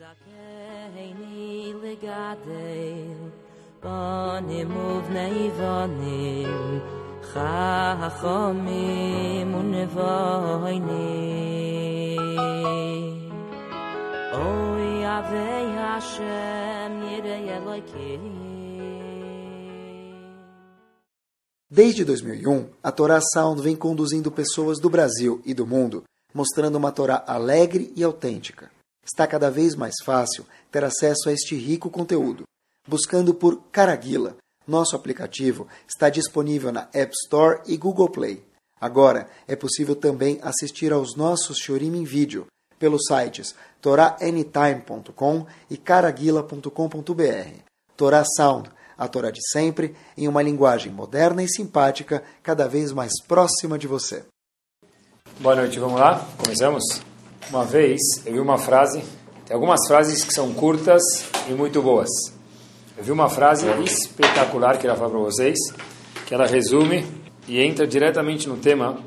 זכני לגדל, בונים ובני בונים, חכמים ונבונים. אוי אבי השם ירא אלוקים. Desde 2001, a Torá Sound vem conduzindo pessoas do Brasil e do mundo, mostrando uma Torá alegre e autêntica. Está cada vez mais fácil ter acesso a este rico conteúdo. Buscando por Caraguila, nosso aplicativo está disponível na App Store e Google Play. Agora é possível também assistir aos nossos Shurim em vídeo pelos sites toraanytime.com e caraguila.com.br. Torá Sound, a Torá de sempre, em uma linguagem moderna e simpática, cada vez mais próxima de você. Boa noite, vamos lá? Começamos? Uma vez eu vi uma frase, tem algumas frases que são curtas e muito boas. Eu vi uma frase espetacular que ela fala para vocês, que ela resume e entra diretamente no tema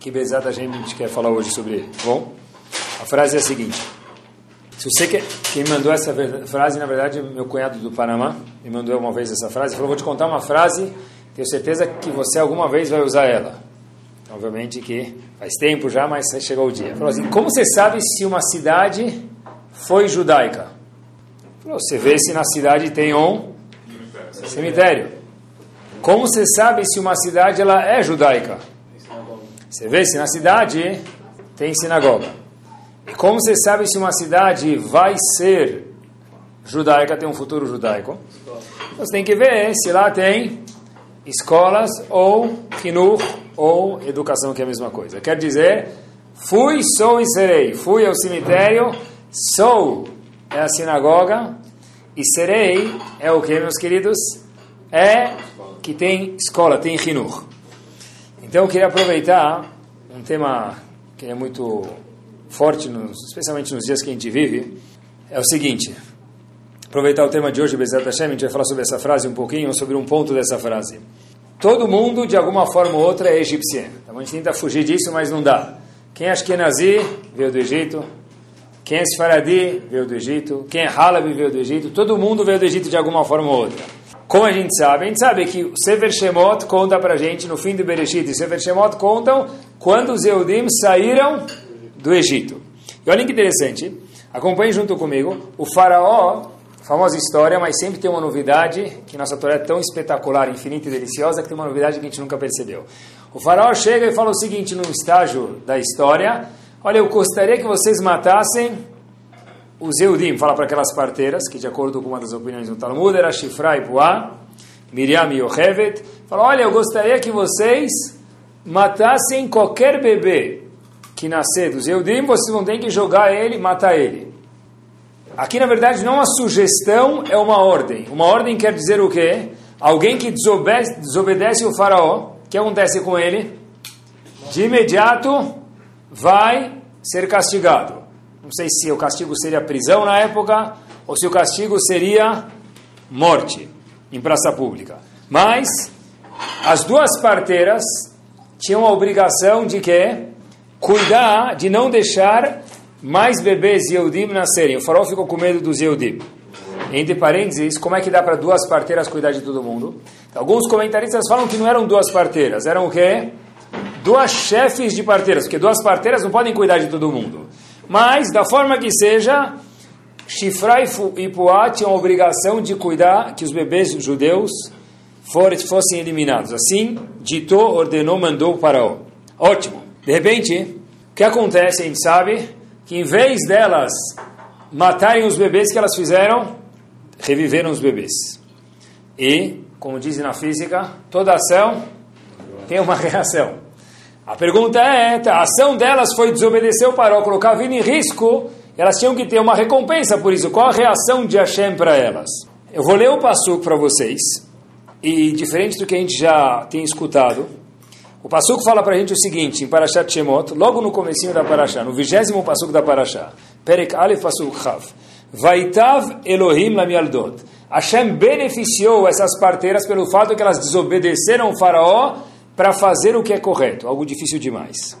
que Bezat a gente quer falar hoje sobre ele. Tá bom, a frase é a seguinte. Se você quer, quem mandou essa frase, na verdade, é meu cunhado do Panamá, me mandou uma vez essa frase, falou, vou te contar uma frase, tenho certeza que você alguma vez vai usar ela. Obviamente que faz tempo já, mas chegou o dia. Falou assim, como você sabe se uma cidade foi judaica? Você vê se na cidade tem um cemitério. Como você sabe se uma cidade ela é judaica? Você vê se na cidade tem sinagoga. E como você sabe se uma cidade vai ser judaica, tem um futuro judaico? Você tem que ver se lá tem escolas ou kinur ou educação, que é a mesma coisa. Quer dizer, fui, sou e serei. Fui ao cemitério, sou é a sinagoga e serei é o que, meus queridos? É que tem escola, tem kinur. Então eu queria aproveitar um tema que é muito forte, nos, especialmente nos dias que a gente vive, é o seguinte. Aproveitar o tema de hoje, Bezat Hashem, a gente vai falar sobre essa frase um pouquinho, sobre um ponto dessa frase. Todo mundo, de alguma forma ou outra, é egípcio. Então a gente tenta fugir disso, mas não dá. Quem é Ashkenazi veio do Egito. Quem é Sfaradi veio do Egito. Quem é Halabi veio do Egito. Todo mundo veio do Egito de alguma forma ou outra. Como a gente sabe? A gente sabe que o Sefer Shemot conta pra gente, no fim do Bereshit e Sefer Shemot contam quando os Eudim saíram do Egito. E olha que interessante, acompanhe junto comigo, o faraó, famosa história, mas sempre tem uma novidade, que nossa Torá é tão espetacular, infinita e deliciosa, que tem uma novidade que a gente nunca percebeu. O faraó chega e fala o seguinte, num estágio da história, olha, eu gostaria que vocês matassem os Eudim, fala para aquelas parteiras, que de acordo com uma das opiniões do Talmud, era Shifra e Puá, Miriam e Yochevet, fala, olha, eu gostaria que vocês matassem qualquer bebê que nascer dos Eudim, vocês vão ter que jogar ele, matar ele. Aqui, na verdade, não uma sugestão, é uma ordem. Uma ordem quer dizer o quê? Alguém que desobedece, desobedece o faraó, o que acontece com ele? De imediato vai ser castigado. Não sei se o castigo seria prisão na época, ou se o castigo seria morte em praça pública. Mas as duas parteiras tinham a obrigação de quê? cuidar de não deixar mais bebês Yehudim nascerem. O farol ficou com medo dos Yehudim. Entre parênteses, como é que dá para duas parteiras cuidar de todo mundo? Alguns comentaristas falam que não eram duas parteiras, eram o quê? Duas chefes de parteiras, porque duas parteiras não podem cuidar de todo mundo. Mas, da forma que seja, Shifra e Puá tinham a obrigação de cuidar que os bebês judeus fossem eliminados. Assim, ditou, ordenou, mandou o faraó. Ótimo. De repente, o que acontece, a gente sabe, que em vez delas matarem os bebês que elas fizeram, reviveram os bebês. E, como dizem na física, toda ação tem uma reação. A pergunta é, a ação delas foi desobedecer o paró, colocar a vida em risco, elas tinham que ter uma recompensa por isso. Qual a reação de Hashem para elas? Eu vou ler o passo para vocês, e diferente do que a gente já tem escutado, o Passuco fala para a gente o seguinte, em Parashat Shemot, logo no comecinho da Parashá, no vigésimo Passuco da Parashá, Perek Aleph Passuco Chav, Vaitav Elohim Lamialdot. Hashem beneficiou essas parteiras pelo fato que elas desobedeceram o faraó para fazer o que é correto, algo difícil demais.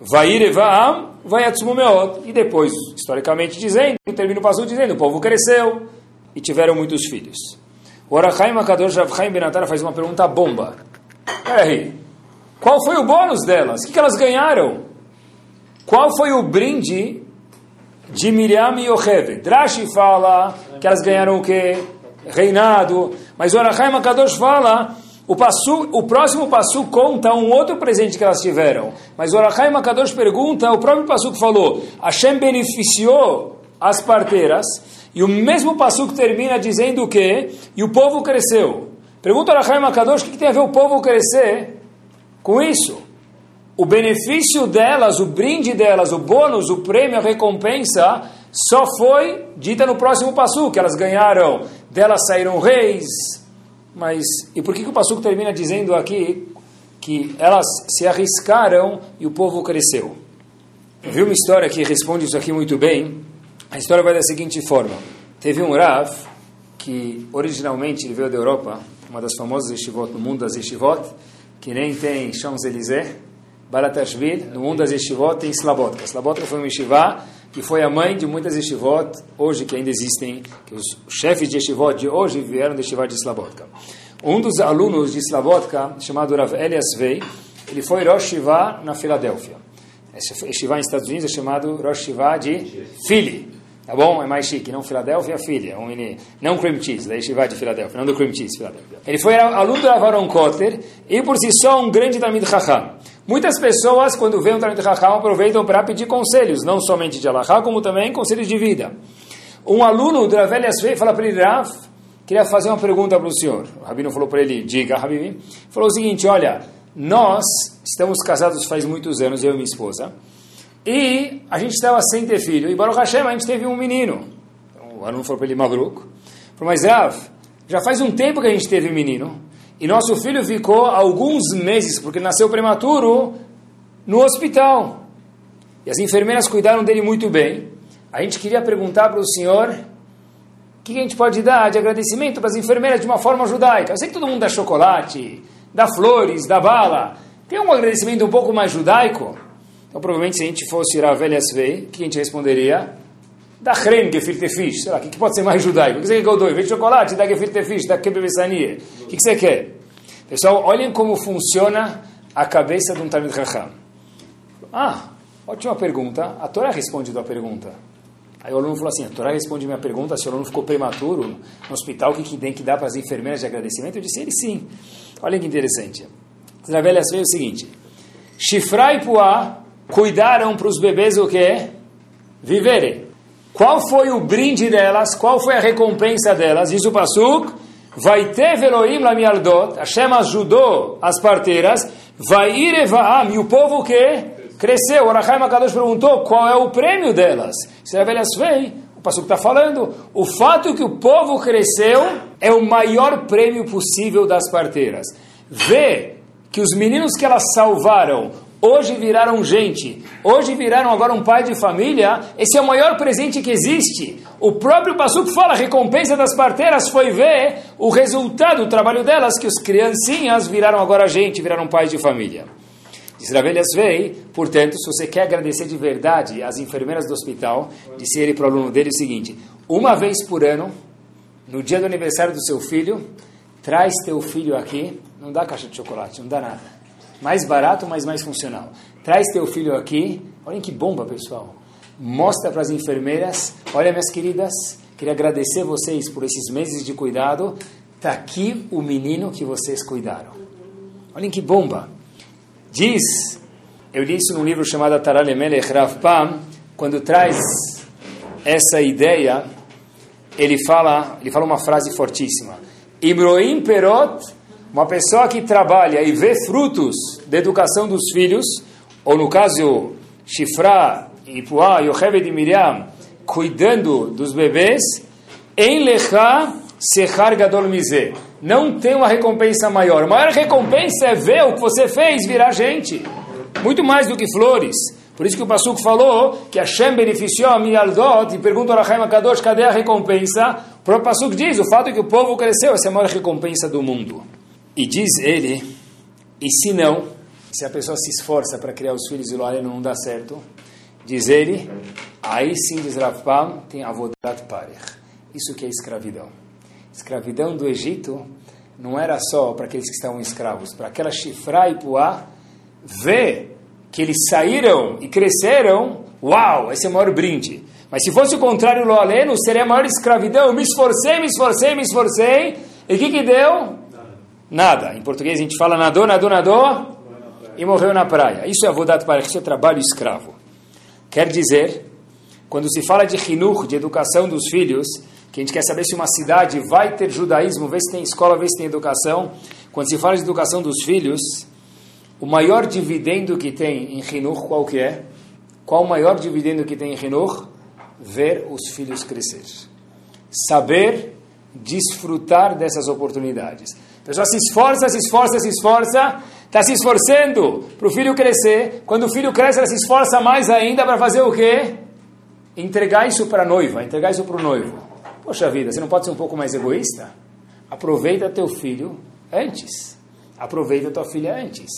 Vaire Vaam, Vayatsumu Meot. E depois, historicamente dizendo, termina o passo dizendo, o povo cresceu e tiveram muitos filhos. O Arachaim Akadosh Rav Chaim Benatara faz uma pergunta bomba. Peraí, qual foi o bônus delas? O que elas ganharam? Qual foi o brinde de Miriam e Yocheved? Drashi fala que elas ganharam o quê? Reinado. Mas o Arachaim Akadosh fala o, passu, o próximo passo conta um outro presente que elas tiveram. Mas o Arachai Makadosh pergunta, o próprio passo que falou, Hashem beneficiou as parteiras, e o mesmo passo que termina dizendo o quê? E o povo cresceu. Pergunta o Arachai Makadosh, o que tem a ver o povo crescer com isso? O benefício delas, o brinde delas, o bônus, o prêmio, a recompensa, só foi dita no próximo passo, que elas ganharam, delas saíram reis, mas e por que, que o Passuco termina dizendo aqui que elas se arriscaram e o povo cresceu? Eu vi uma história que responde isso aqui muito bem. A história vai da seguinte forma. Teve um Rav que originalmente veio da Europa, uma das famosas yeshivot no mundo das yeshivot, que nem tem Champs-Élysées, Baratashvili, no mundo das yeshivot tem Slabotka. Slabotka foi uma yeshivá que foi a mãe de muitas yeshivot, hoje que ainda existem, que os chefes de yeshivot de hoje vieram de yeshivot de Slabotka. Um dos alunos de Slabotka, chamado Rav Elias Vei, ele foi Rosh Shiva na Filadélfia. Esse yeshiva nos Estados Unidos é chamado Rosh Shiva de Philly. Tá bom? É mais chique. Não Filadélfia. É um mini, não cream cheese, da yeshiva de Filadélfia. Não do cream cheese, Filadélfia. Ele foi aluno do Avaron Kotter e por si só um grande Tamid Chacham. Muitas pessoas, quando vêem um Talmud Raham, aproveitam para pedir conselhos, não somente de Allah, como também conselhos de vida. Um aluno da velha Svei fala para ele, Raf, queria fazer uma pergunta para o senhor. O Rabino falou para ele, diga, Habibi. Falou o seguinte, olha, nós estamos casados faz muitos anos, eu e minha esposa, e a gente estava sem ter filho, e Baruch Hashem, a gente teve um menino. O aluno falou para ele, Mabruk. Falou, mas Rav, já faz um tempo que a gente teve um menino, e nosso filho ficou alguns meses, porque nasceu prematuro, no hospital. E as enfermeiras cuidaram dele muito bem. A gente queria perguntar para o senhor o que a gente pode dar de agradecimento para as enfermeiras de uma forma judaica. Eu sei que todo mundo dá chocolate, dá flores, dá bala. Tem um agradecimento um pouco mais judaico? Então, provavelmente, se a gente fosse ir a velha Svei, o que a gente responderia? Da Ren Gefilte Fish. Sei lá, o que, que pode ser mais judaico? O que você quer que eu dou? Em vez de chocolate, da Gefilte Fish, da Kebebessania. O que, que você quer? Pessoal, olhem como funciona a cabeça de um Talmud Raham. Ah, ótima pergunta. A Torá responde a pergunta. Aí o aluno falou assim, a Torá responde minha pergunta, se o aluno ficou prematuro no hospital, o que, que tem que dar para as enfermeiras de agradecimento? Eu disse, ele sim. Olha que interessante. Na velha veio o seguinte, Shifra e Puá cuidaram para os bebês o quê? Viverem. Qual foi o brinde delas? Qual foi a recompensa delas? Diz o Pasuk, vai ter Veloim Lamialdot, Hashem ajudou as parteiras, vai ir Evaam, e o povo que cresceu. O Arachai Makadosh perguntou qual é o prêmio delas. Se a velha veio, o Pasuk está falando, o fato que o povo cresceu é o maior prêmio possível das parteiras. Vê que os meninos que elas salvaram hoje viraram gente, hoje viraram agora um pai de família, esse é o maior presente que existe. O próprio Passuco fala, a recompensa das parteiras foi ver o resultado do trabalho delas, que os criancinhas viraram agora gente, viraram pais de família. Diz Ravelhas Vei, portanto, se você quer agradecer de verdade às enfermeiras do hospital, disse ele para o aluno dele o seguinte, uma vez por ano, no dia do aniversário do seu filho, traz teu filho aqui, não dá caixa de chocolate, não dá nada mais barato, mas mais funcional. Traz teu filho aqui. Olhem que bomba, pessoal. Mostra para as enfermeiras. Olha, minhas queridas, queria agradecer vocês por esses meses de cuidado. Está aqui o menino que vocês cuidaram. Olhem que bomba. Diz, eu li isso num livro chamado Tarale Melech Rav Pam, quando traz essa ideia, ele fala, ele fala uma frase fortíssima. Imroim perot uma pessoa que trabalha e vê frutos da educação dos filhos, ou no caso, Shifra, Ipuá, Yocheved e Miriam, cuidando dos bebês, em Lechá, Sechar Gadol Mizé. Não tem uma recompensa maior. A maior recompensa é ver o que você fez virar gente. Muito mais do que flores. Por isso que o Passuco falou que Hashem beneficiou a Mialdot e pergunta ao Rahaim Kadosh, cadê a recompensa? O próprio Passuco diz, o fato é que o povo cresceu, essa é a maior recompensa do mundo. E diz ele, e se não, se a pessoa se esforça para criar os filhos e o não dá certo, diz ele, aí sim, diz Rafpam, tem avodat parech. Isso que é escravidão. Escravidão do Egito não era só para aqueles que estavam escravos, para aquela Shifra e Puá ver que eles saíram e cresceram, uau, esse é o maior brinde. Mas se fosse o contrário, lo aleno, seria a maior escravidão. Me esforcei, me esforcei, me esforcei. E o que, que deu? Nada. Em português a gente fala nadou, nadou, nadou e morreu na praia. Isso é avodat para isso é trabalho escravo. Quer dizer, quando se fala de hinur, de educação dos filhos, que a gente quer saber se uma cidade vai ter judaísmo, ver se tem escola, ver se tem educação. Quando se fala de educação dos filhos, o maior dividendo que tem em hinur, qual que é? Qual o maior dividendo que tem em hinur? ver os filhos crescer. Saber desfrutar dessas oportunidades. A pessoa se esforça, se esforça, se esforça, está se esforçando para o filho crescer. Quando o filho cresce, ela se esforça mais ainda para fazer o quê? Entregar isso para a noiva, entregar isso para o noivo. Poxa vida, você não pode ser um pouco mais egoísta? Aproveita teu filho antes. Aproveita tua filha antes.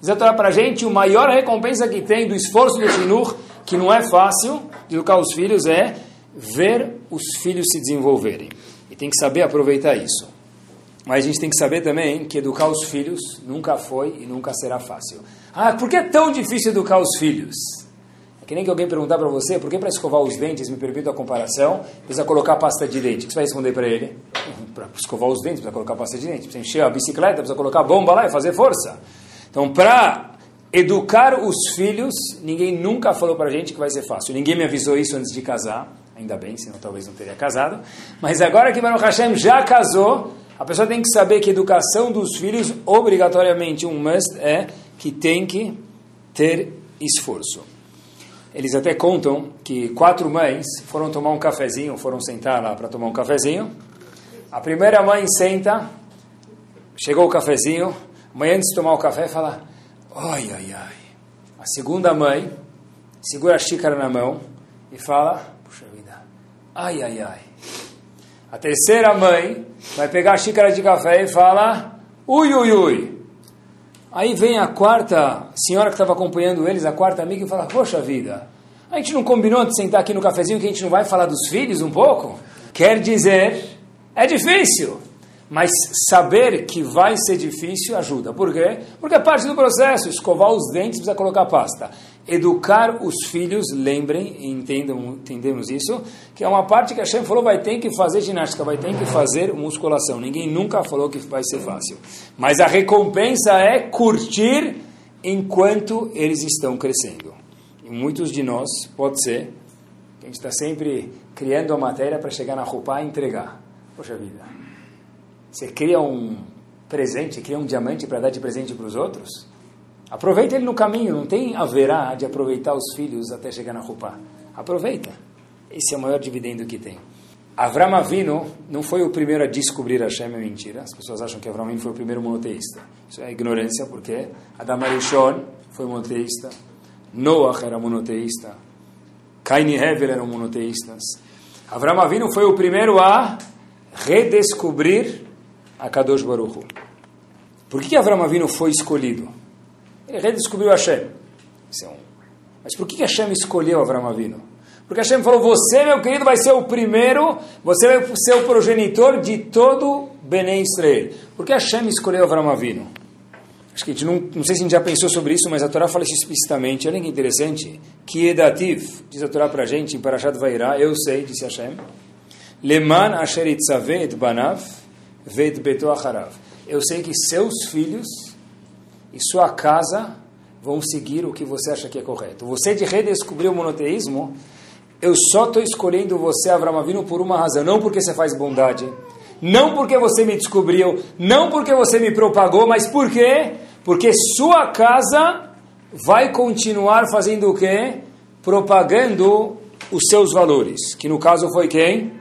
Diz a Torá para a gente, o maior recompensa que tem do esforço do Shinur que não é fácil de educar os filhos é ver os filhos se desenvolverem. E tem que saber aproveitar isso. Mas a gente tem que saber também que educar os filhos nunca foi e nunca será fácil. Ah, por que é tão difícil educar os filhos? É que nem que alguém perguntar para você, por que para escovar os dentes, me permito a comparação, precisa colocar pasta de dente? O que você vai responder para ele? Para escovar os dentes, precisa colocar pasta de dente. Precisa encher a bicicleta, precisa colocar bomba lá e fazer força. Então, para Educar os filhos, ninguém nunca falou para a gente que vai ser fácil. Ninguém me avisou isso antes de casar, ainda bem, senão talvez não teria casado. Mas agora que Baruch Hashem já casou, a pessoa tem que saber que educação dos filhos, obrigatoriamente, um must é que tem que ter esforço. Eles até contam que quatro mães foram tomar um cafezinho, foram sentar lá para tomar um cafezinho. A primeira mãe senta, chegou o cafezinho, a mãe antes de tomar o café fala Ai, ai, ai. A segunda mãe segura a xícara na mão e fala: Puxa vida, ai, ai, ai. A terceira mãe vai pegar a xícara de café e fala: Ui, ui, ui. Aí vem a quarta senhora que estava acompanhando eles, a quarta amiga, e fala: Poxa vida, a gente não combinou de sentar aqui no cafezinho que a gente não vai falar dos filhos um pouco? Quer dizer, é difícil. Mas saber que vai ser difícil ajuda. Por quê? Porque é parte do processo. Escovar os dentes precisa colocar pasta. Educar os filhos, lembrem, entendam, entendemos isso, que é uma parte que a Shem falou, vai ter que fazer ginástica, vai ter que fazer musculação. Ninguém nunca falou que vai ser fácil. Mas a recompensa é curtir enquanto eles estão crescendo. E muitos de nós, pode ser, a gente está sempre criando a matéria para chegar na roupa e entregar. Poxa vida, você cria um presente, cria um diamante para dar de presente para os outros? Aproveita ele no caminho, não tem haverá de aproveitar os filhos até chegar na roupa. Aproveita. Esse é o maior dividendo que tem. Avram Avinu não foi o primeiro a descobrir Hashem, é mentira. As pessoas acham que Avram Avinu foi o primeiro monoteísta. Isso é ignorância, porque Adam Arishon foi monoteísta, Noah era monoteísta, Cain e Hevel eram monoteístas. Avram Avinu foi o primeiro a redescobrir a Kadosh Baruch. Por que Avram Avinu foi escolhido? Ele redescobriu Hashem. É. Mas por que Hashem escolheu Avram Avinu? Porque Hashem falou, você, meu querido, vai ser o primeiro, você vai ser o progenitor de todo Bnei Israel. Por que Hashem escolheu Avram Avinu? Acho que a gente não, não sei se a gente já pensou sobre isso, mas a Torá fala isso explicitamente. Olha que interessante. Que edativ, diz a Torá para a gente, em Parashat Vairá, eu sei, disse Hashem, Leman asher itzavet banav, Ved Beto Acharav. Eu sei que seus filhos e sua casa vão seguir o que você acha que é correto. Você de redescobrir o monoteísmo, eu só estou escolhendo você, Avram Avinu, por uma razão. Não porque você faz bondade, não porque você me descobriu, não porque você me propagou, mas por quê? Porque sua casa vai continuar fazendo o quê? Propagando os seus valores. Que no caso foi quem?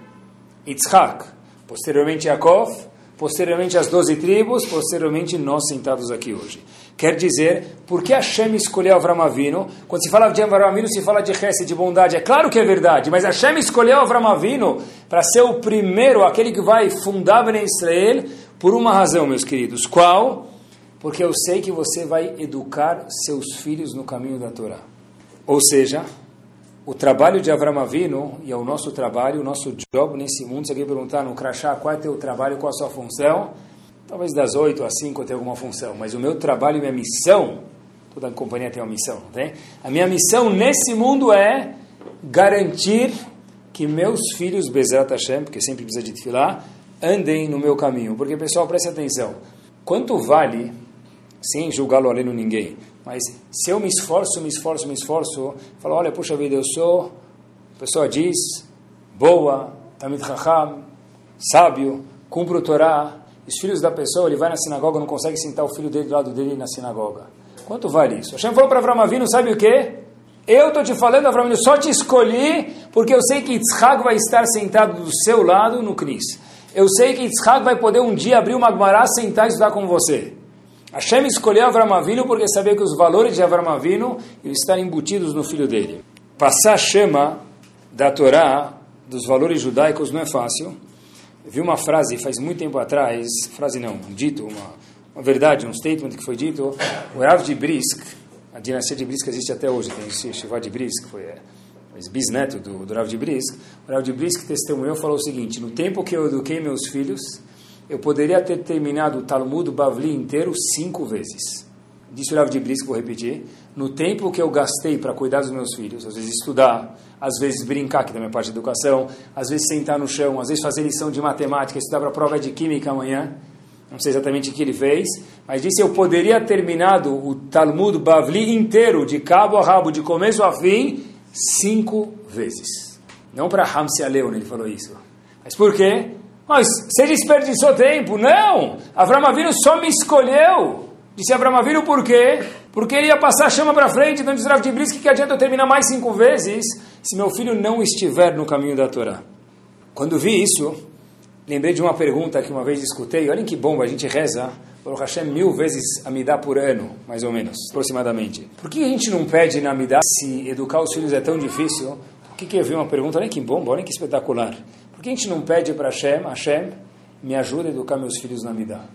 Yitzhak. Posteriormente Yaakov posteriormente as doze tribos, posteriormente nós sentados aqui hoje. Quer dizer, por que Hashem escolheu Avram Avinu? Quando se fala de Avram Avinu, se fala de Hesed, de bondade. É claro que é verdade, mas Hashem escolheu Avram Avinu para ser o primeiro, aquele que vai fundar Ben Israel, por uma razão, meus queridos. Qual? porque eu sei que você vai educar seus filhos no caminho da Torá. Ou seja, o trabalho de Avram Avinu e é o nosso trabalho, o nosso job nesse mundo. Se alguém perguntar no crachá qual é o teu trabalho, qual a sua função, talvez das 8 às 5 eu tenha alguma função, mas o meu trabalho e minha missão, toda companhia tem uma missão, não tem? A minha missão nesse mundo é garantir que meus filhos, Bezerra Hashem, porque sempre precisa de filar, andem no meu caminho. Porque, pessoal, preste atenção. Quanto vale, sem julgá-lo além ninguém, mas se eu me esforço, me esforço, me esforço, falo, olha, puxa vida, eu sou, a pessoa diz, boa, Tamid Chacham, sábio, cumpro o Torá, os filhos da pessoa, ele vai na sinagoga, não consegue sentar o filho dele do lado dele na sinagoga. Quanto vale isso? Hashem falou para Avram Avinu, sabe o quê? Eu estou te falando, Avram Avinu, só te escolhi porque eu sei que Yitzhak vai estar sentado do seu lado no Cris. Eu sei que Yitzhak vai poder um dia abrir uma Gemara, sentar e estudar com você. Hashem escolheu Avram Avinu porque sabia que os valores de Avram Avinu embutidos no filho dele. Passar a chama da Torá, dos valores judaicos, não é fácil. Eu vi uma frase faz muito tempo atrás, frase não, um dito, uma, uma verdade, um statement que foi dito, o Rav de Brisk, a dinastia de Brisk existe até hoje, tem esse Shiva de Brisk, foi é, bisneto do, do Rav de Brisk. O Rav de Brisk testemunhou falou o seguinte, no tempo que eu eduquei meus filhos, eu poderia ter terminado o Talmud Bavli inteiro cinco vezes. Disse o Rav de Brisk, vou repetir. No tempo que eu gastei para cuidar dos meus filhos, às vezes estudar, às vezes brincar, que é parte da educação, às vezes sentar no chão, às vezes fazer lição de matemática, estudar para a prova de química amanhã, não sei exatamente o que ele fez, mas disse eu poderia ter terminado o Talmud Bavli inteiro, de cabo a rabo, de começo a fim, cinco vezes. Não para Hamsi Aleon ele falou isso. Mas por quê? Mas você desperdiçou tempo. Não! Avram só me escolheu. Disse Avram Avinu por quê? Porque ele ia passar a chama para frente. Então disse Rav Tibris que adianta eu terminar mais cinco vezes se meu filho não estiver no caminho da Torá. Quando vi isso, lembrei de uma pergunta que uma vez escutei. Olhem que bomba, a gente reza Baruch Hashem mil vezes Amidá por ano, mais ou menos, aproximadamente. Por que a gente não pede na Amidá se educar os filhos é tão difícil? Por que, que eu vi uma pergunta? Olha que bomba, olha que espetacular. Por que a gente não pede para Hashem, Hashem, me ajuda a educar meus filhos na Midah?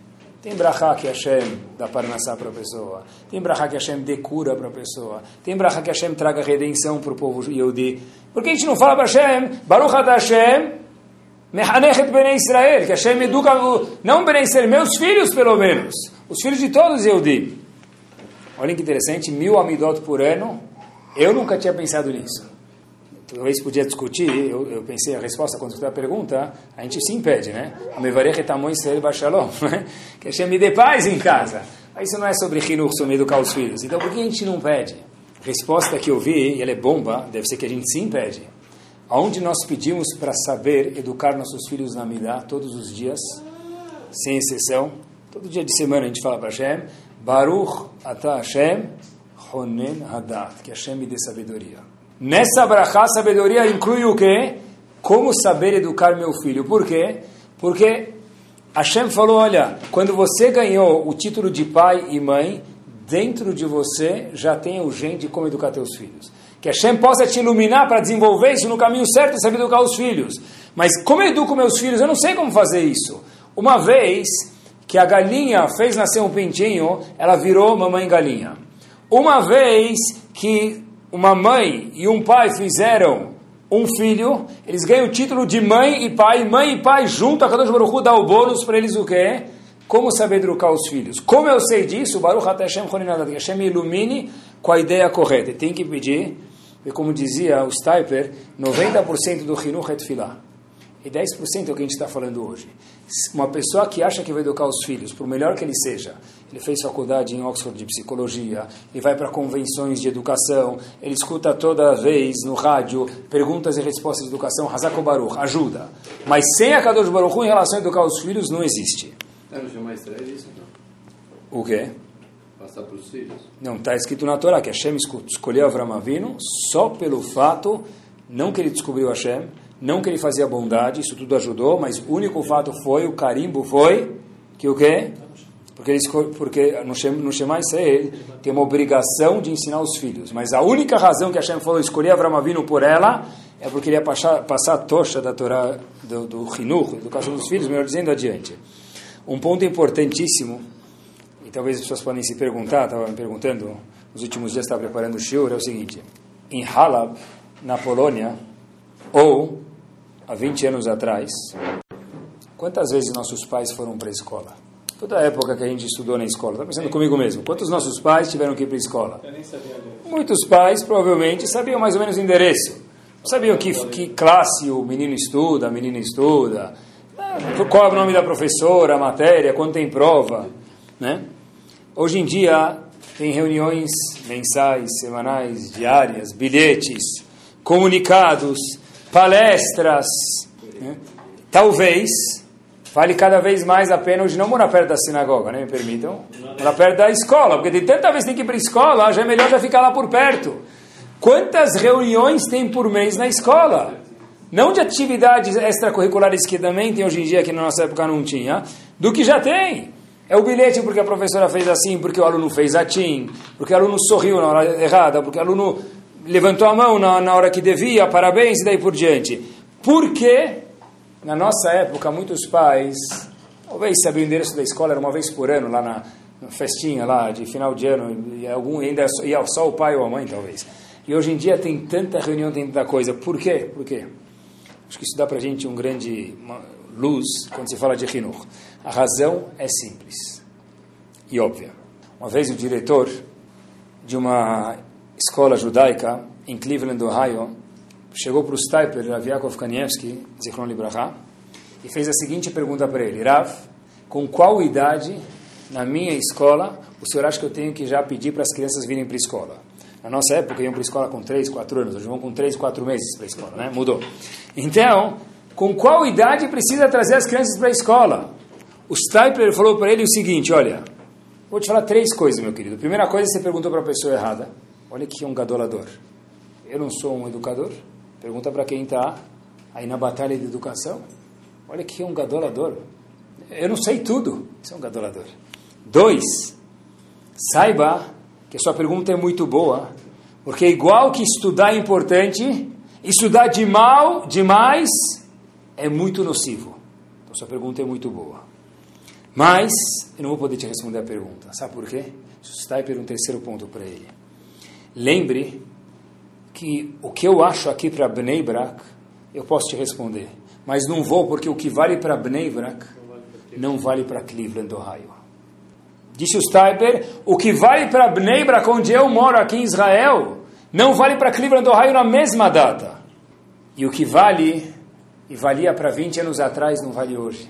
Tem brachá que Hashem dá parnassá para a pessoa. Tem brachá que Hashem dê cura para a pessoa. Tem brachá que Hashem traga redenção para o povo Yehudi. Por que a gente não fala para Hashem, Baruch Ad Hashem, Mehanechet Bnei Israel, que Hashem educa, não Bnei Israel, meus filhos pelo menos, os filhos de todos Yehudi. Olha que interessante, mil amidot por ano, eu nunca tinha pensado nisso talvez podia discutir, eu, eu pensei a resposta quando escutei a pergunta, a gente se impede, né? Amevarech etamon Israel bachalom, que Hashem me dê paz em casa. Isso não é sobre rinur, sobre educar os filhos. Então por que a gente não pede? Resposta que eu vi, e ela é bomba, deve ser que a gente se impede. Aonde nós pedimos para saber educar nossos filhos na Midah todos os dias, sem exceção, todo dia de semana a gente fala para Hashem, Baruch Ata Hashem, Honen Hadat, que Hashem me dê sabedoria. Nessa brachá, sabedoria inclui o quê? Como saber educar meu filho. Por quê? Porque Hashem falou, olha, quando você ganhou o título de pai e mãe, dentro de você já tem o gene de como educar teus filhos. Que Hashem possa te iluminar para desenvolver isso no caminho certo e saber educar os filhos. Mas como eu educo meus filhos? Eu não sei como fazer isso. Uma vez que a galinha fez nascer um pintinho, ela virou mamãe galinha. Uma vez que uma mãe e um pai fizeram um filho, eles ganham o título de mãe e pai, mãe e pai junto, a Kadosh Baruch Hu dá o bônus para eles o quê? Como saber educar os filhos. Como eu sei disso? Baruch Hashem que Hashem ilumine com a ideia correta. Tem que pedir, e como dizia o Stiper, 90% do Hinuch é Tfilah. E 10% é o que a gente está falando hoje. Uma pessoa que acha que vai educar os filhos, por melhor que ele seja, ele fez faculdade em Oxford de psicologia, ele vai para convenções de educação, ele escuta toda vez no rádio perguntas e respostas de educação, Hazako Baruch, ajuda. Mas sem a Kadosh Baruch em relação a educar os filhos, não existe. Está no Shema Israel isso, não? O quê? Passar para os filhos? Não, está escrito na Torá que Hashem escolheu Avram Avinu só pelo fato, não que ele descobriu Hashem, não que ele fazia bondade, isso tudo ajudou, mas o único fato foi, o carimbo foi, que o quê? Porque, ele, porque no, Shem, no Shema Israel tem uma obrigação de ensinar os filhos. Mas a única razão que Hashem falou escolher Avram Avinu por ela é porque ele ia passar, passar a tocha da Torá, do, do Hinuch, educação dos filhos, melhor dizendo, adiante. Um ponto importantíssimo, e talvez as pessoas podem se perguntar, estava me perguntando, nos últimos dias estava preparando o shiur, é o seguinte, em Halab, na Polônia, ou há 20 anos atrás, quantas vezes nossos pais foram para a escola? Toda a época que a gente estudou na escola, está pensando comigo mesmo, quantos nossos pais tiveram que ir para a escola? Muitos pais provavelmente sabiam mais ou menos o endereço. Sabiam que, que classe o menino estuda, a menina estuda, qual é o nome da professora, a matéria, quando tem prova. Né? Hoje em dia, tem reuniões mensais, semanais, diárias, bilhetes, comunicados, palestras. Né? Talvez vale cada vez mais a pena hoje não morar perto da sinagoga, né? me permitam, morar perto da escola, porque tem tanta vez que tem que ir para a escola, já é melhor já ficar lá por perto. Quantas reuniões tem por mês na escola? Não de atividades extracurriculares que também tem hoje em dia, que na nossa época não tinha, do que já tem. É o bilhete porque a professora fez assim, porque o aluno fez atim, porque o aluno sorriu na hora errada, porque o aluno levantou a mão na, na hora que devia, parabéns e daí por diante. Porque, na nossa época, muitos pais, talvez sabiam o endereço da escola, era uma vez por ano, lá na, na festinha lá de final de ano, e algum, ainda ia só o pai ou a mãe, talvez. E hoje em dia tem tanta reunião, tem tanta coisa. Por quê? Por quê? Acho que isso dá para a gente um grande luz quando se fala de Hinur. A razão é simples e óbvia. Uma vez o diretor de uma escola judaica em Cleveland, Ohio, chegou para o Stipler, Rav Yaakov Kanievski, Zichron Libraha, e fez a seguinte pergunta para ele: Rav, com qual idade na minha escola o senhor acha que eu tenho que já pedir para as crianças virem para a escola? Na nossa época iam para a escola com 3, 4 anos, hoje vão com 3, 4 meses para a escola, né? Mudou. Então, com qual idade precisa trazer as crianças para a escola? O Stipler falou para ele o seguinte: olha, vou te falar três coisas, meu querido. Primeira coisa, você perguntou para a pessoa errada. Olha que um gadolador. Eu não sou um educador. Pergunta para quem está aí na batalha de educação. Olha que um gadolador. Eu não sei tudo. Isso é um gadolador. Dois, saiba que a sua pergunta é muito boa, porque é igual que estudar é importante, estudar de mal, demais, é muito nocivo. Então sua pergunta é muito boa. Mas eu não vou poder te responder a pergunta. Sabe por quê? Está aí um terceiro ponto para ele. Lembre que o que eu acho aqui para Bnei Brak, eu posso te responder. Mas não vou porque o que vale para Bnei Brak não vale para Cleveland, Ohio. Disse o Steiper, o que vale para Bnei Brak, onde eu moro aqui em Israel, não vale para Cleveland, Ohio na mesma data. E o que vale, e valia para 20 anos atrás, não vale hoje.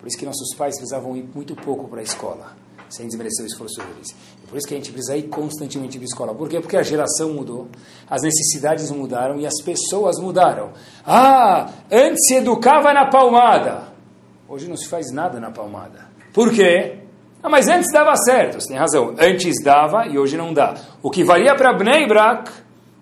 Por isso que nossos pais precisavam ir muito pouco para a escola, sem desmerecer o esforço deles. E por isso que a gente precisa ir constantemente para a escola. Por quê? Porque a geração mudou, as necessidades mudaram e as pessoas mudaram. Ah, antes se educava na palmada. Hoje não se faz nada na palmada. Por quê? Ah, mas antes dava certo, você tem razão. Antes dava e hoje não dá. O que valia para Bnei Brak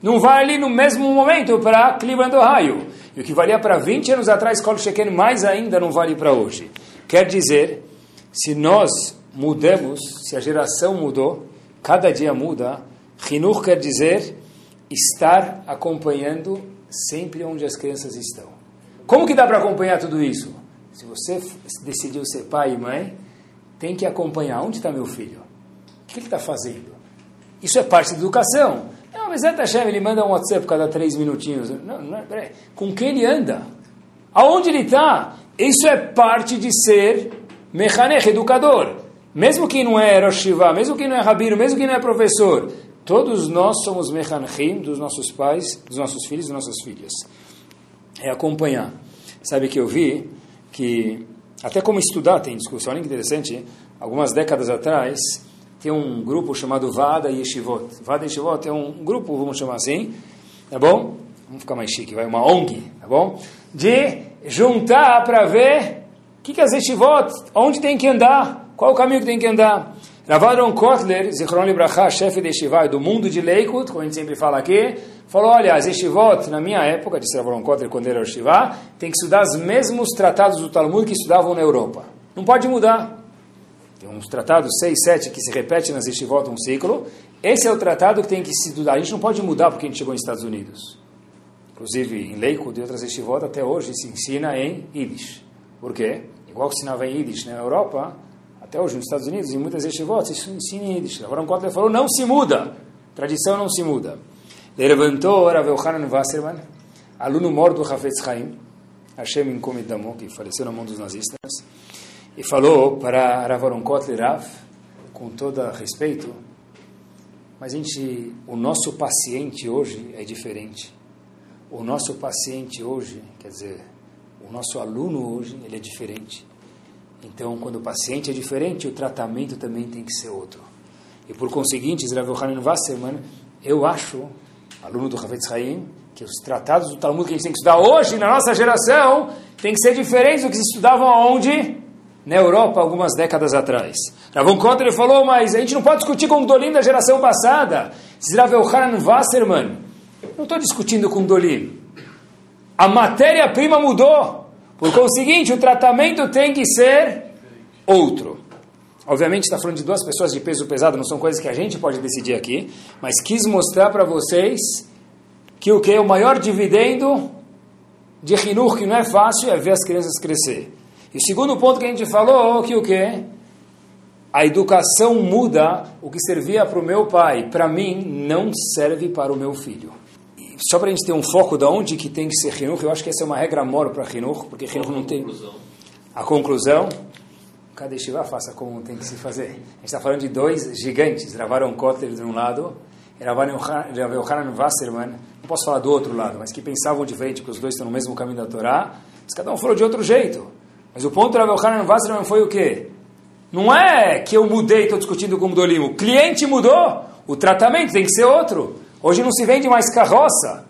não vale no mesmo momento para Cleveland, Ohio. E o que valia para 20 anos atrás, Kol Sheken, mais ainda não vale para hoje. Quer dizer, se nós mudamos, se a geração mudou, cada dia muda, Hinur quer dizer estar acompanhando sempre onde as crianças estão. Como que dá para acompanhar tudo isso? Se você decidiu ser pai e mãe, tem que acompanhar. Onde está meu filho? O que ele está fazendo? Isso é parte da educação. Não, mas Zé Hashem, ele manda um WhatsApp cada três minutinhos. Não, não, peraí. Com quem ele anda? Aonde ele está? Isso é parte de ser mechanech, educador. Mesmo quem não é Rosh Shiva, mesmo quem não é rabino, mesmo quem não é professor, todos nós somos mechanechim dos nossos pais, dos nossos filhos e nossas filhas. É acompanhar. Sabe que eu vi que até como estudar tem discussão, olha que interessante, algumas décadas atrás, tem um grupo chamado Vada Yeshivot. Vada Yeshivot é um grupo, vamos chamar assim, tá bom? Vamos ficar mais chique, vai, uma ONG, tá bom? De juntar para ver o que, que as Yeshivot, onde tem que andar, qual o caminho que tem que andar. Ravaron Kotler, Zichron Libraha, chefe de Yeshiva do mundo de Leikut, como a gente sempre fala aqui, falou, olha, as Yeshivot, na minha época, disse Ravaron Kotler, quando era Yeshiva, tem que estudar os mesmos tratados do Talmud que estudavam na Europa. Não pode mudar. Tem uns tratados, seis, sete, que se repetem nas Yeshivot um ciclo. Esse é o tratado que tem que se estudar. A gente não pode mudar porque a gente chegou nos Estados Unidos. Inclusive, em Leikut e outras Yeshivot, até hoje se ensina em Yiddish. Por quê? Igual que ensinava em Yiddish na Europa, Até hoje nos Estados Unidos, em muitas yeshivot, isso ensina em Yiddish. Aaron Kotler falou, não se muda. Tradição não se muda. Ele levantou Rav Yohanan Wasserman, aluno morto do Hafetz Chaim, Hashem Inkomit Damo, que faleceu na mão dos nazistas, e falou para Rav Aaron Kotler Rav, com todo respeito, mas a gente, o nosso paciente hoje é diferente. O nosso paciente hoje, quer dizer, o nosso aluno hoje, ele é diferente. Então, quando o paciente é diferente, o tratamento também tem que ser outro. E por conseguinte, Rav Yohanan Wasserman, eu acho, aluno do Havetz Haim, que os tratados do Talmud que a gente tem que estudar hoje, na nossa geração, tem que ser diferentes do que se estudavam aonde? Na Europa, algumas décadas atrás. Ravon Kotler falou, mas a gente não pode discutir com o Dolim da geração passada. Rav Yohanan Wasserman, não estou discutindo com o Dolim. A matéria-prima mudou. Por conseguinte, o tratamento tem que ser outro. Obviamente está falando de duas pessoas de peso pesado, não são coisas que a gente pode decidir aqui, mas quis mostrar para vocês que o que é o maior dividendo de Hinur, que não é fácil, é ver as crianças crescer. E o segundo ponto que a gente falou, que o que? A educação muda o que servia para o meu pai, para mim, não serve para o meu filho. Só para a gente ter um foco de onde que tem que ser Hinur, eu acho que essa é uma regra mora para Hinur, porque Hinur não tem... A conclusão, cada yeshiva faça como tem que se fazer. A gente está falando de dois gigantes, Ravaron Kotler de um lado, Rav Yohanan Wasserman, não posso falar do outro lado, mas que pensavam diferente, porque os dois estão no mesmo caminho da Torá, mas cada um falou de outro jeito. Mas o ponto do Rav Yohanan Wasserman foi o quê? Não é que eu mudei, estou discutindo com o Dolim, o cliente mudou, o tratamento tem que ser outro. Hoje não se vende mais carroça,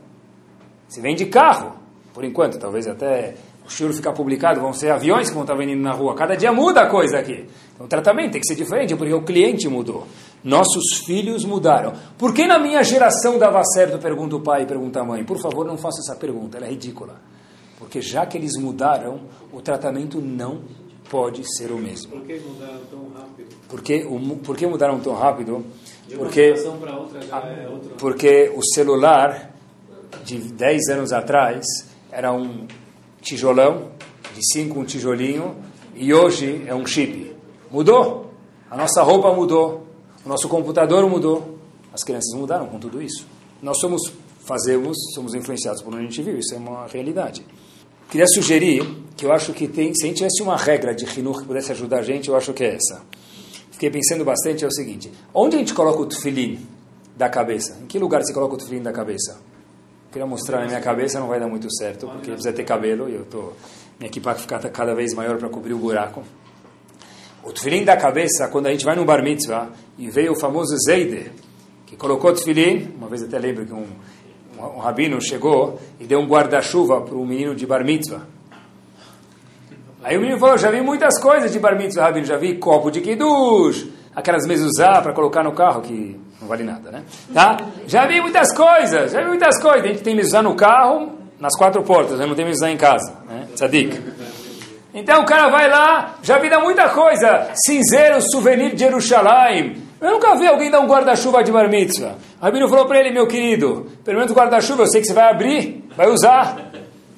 se vende carro, por enquanto, talvez até o choro ficar publicado, vão ser aviões que vão estar vendendo na rua. Cada dia muda a coisa aqui. Então o tratamento tem que ser diferente, porque o cliente mudou. Nossos filhos mudaram. Por que na minha geração dava certo? Pergunta o pai, pergunta a mãe. Por favor, não faça essa pergunta, ela é ridícula. Porque já que eles mudaram, o tratamento não pode ser o mesmo. Por que mudaram tão rápido? Por que, o, por que mudaram tão rápido? Porque, é porque o celular de 10 anos atrás era um tijolão, de 5 um tijolinho, e hoje é um chip. Mudou. A nossa roupa mudou. O nosso computador mudou. As crianças mudaram com tudo isso. Nós somos, fazemos, somos influenciados por onde a gente viu. Isso é uma realidade. Queria sugerir que eu acho que tem, se a gente tivesse uma regra de Hinur que pudesse ajudar a gente, eu acho que é essa. Fiquei pensando bastante, é o seguinte. Onde a gente coloca o tefilim da cabeça? Em que lugar se coloca o tefilim da cabeça? Queria mostrar na minha cabeça, não vai dar muito certo, porque precisa ter cabelo, e eu tô minha equipa ficar cada vez maior para cobrir o buraco. O tefilim da cabeça, quando a gente vai no bar mitzvah, e veio o famoso Zeide, que colocou o tefilim, uma vez até lembro que um, um, um rabino chegou e deu um guarda-chuva para um menino de bar mitzvah. Aí o menino falou, já vi muitas coisas de bar mitzvah, rabino, já vi copo de kiddush, aquelas mezuzá para colocar no carro, que não vale nada, né? Tá? Já vi muitas coisas, já vi muitas coisas. A gente tem mezuzá no carro, nas quatro portas, né? não tem mezuzá em casa, né? Tzadik. Então o cara vai lá, já vi muita coisa, cinzeiro, souvenir de Jerusalém. Eu nunca vi alguém dar um guarda-chuva de bar mitzvah. Rabino falou para ele, meu querido, pelo menos o guarda-chuva eu sei que você vai abrir, vai usar.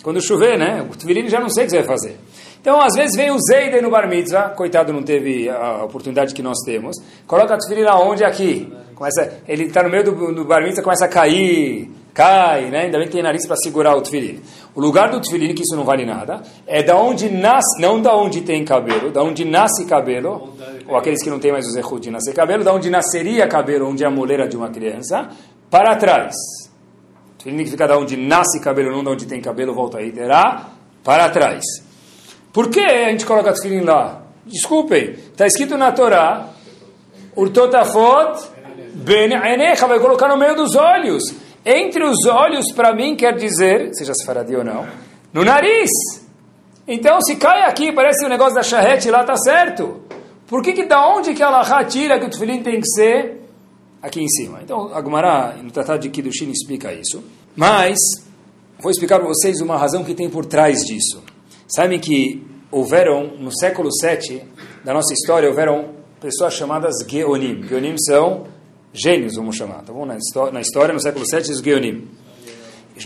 Quando chover, né? O tefilim já não sei o que você vai fazer. Então, às vezes vem o Zeiden no bar mitzvah, coitado, não teve a oportunidade que nós temos. Coloca a tefilim aonde? Aqui. Começa, ele está no meio do, do bar mitzvah, começa a cair, cai, né? Ainda bem que tem nariz para segurar o tefilim. O lugar do tefilim, que isso não vale nada, é da onde nasce, não da onde tem cabelo, da onde nasce cabelo, ou aqueles que não têm mais o zehut de nascer cabelo, da onde nasceria cabelo, onde é a moleira de uma criança, para trás. O tefilim que fica da onde nasce cabelo, não da onde tem cabelo, volta aí, terá, para trás. Por que a gente coloca tefilim lá? Desculpem, está escrito na Torá, Urtotafot ben enecha, vai colocar no meio dos olhos. Entre os olhos, para mim, quer dizer, seja se faradi ou não, no nariz. Então, se cai aqui, parece o negócio da charrete lá, tá certo. Por que, que da onde que a tira que o tefilim tem que ser aqui em cima? Então, a Gemara, no Tratado de Kiddushin, explica isso. Mas, vou explicar para vocês uma razão que tem por trás disso. Sabem que houveram, no século VII da nossa história, houveram pessoas chamadas Geonim. Geonim são gênios, vamos chamar. Tá bom? Na, na história, no século VII, os Geonim.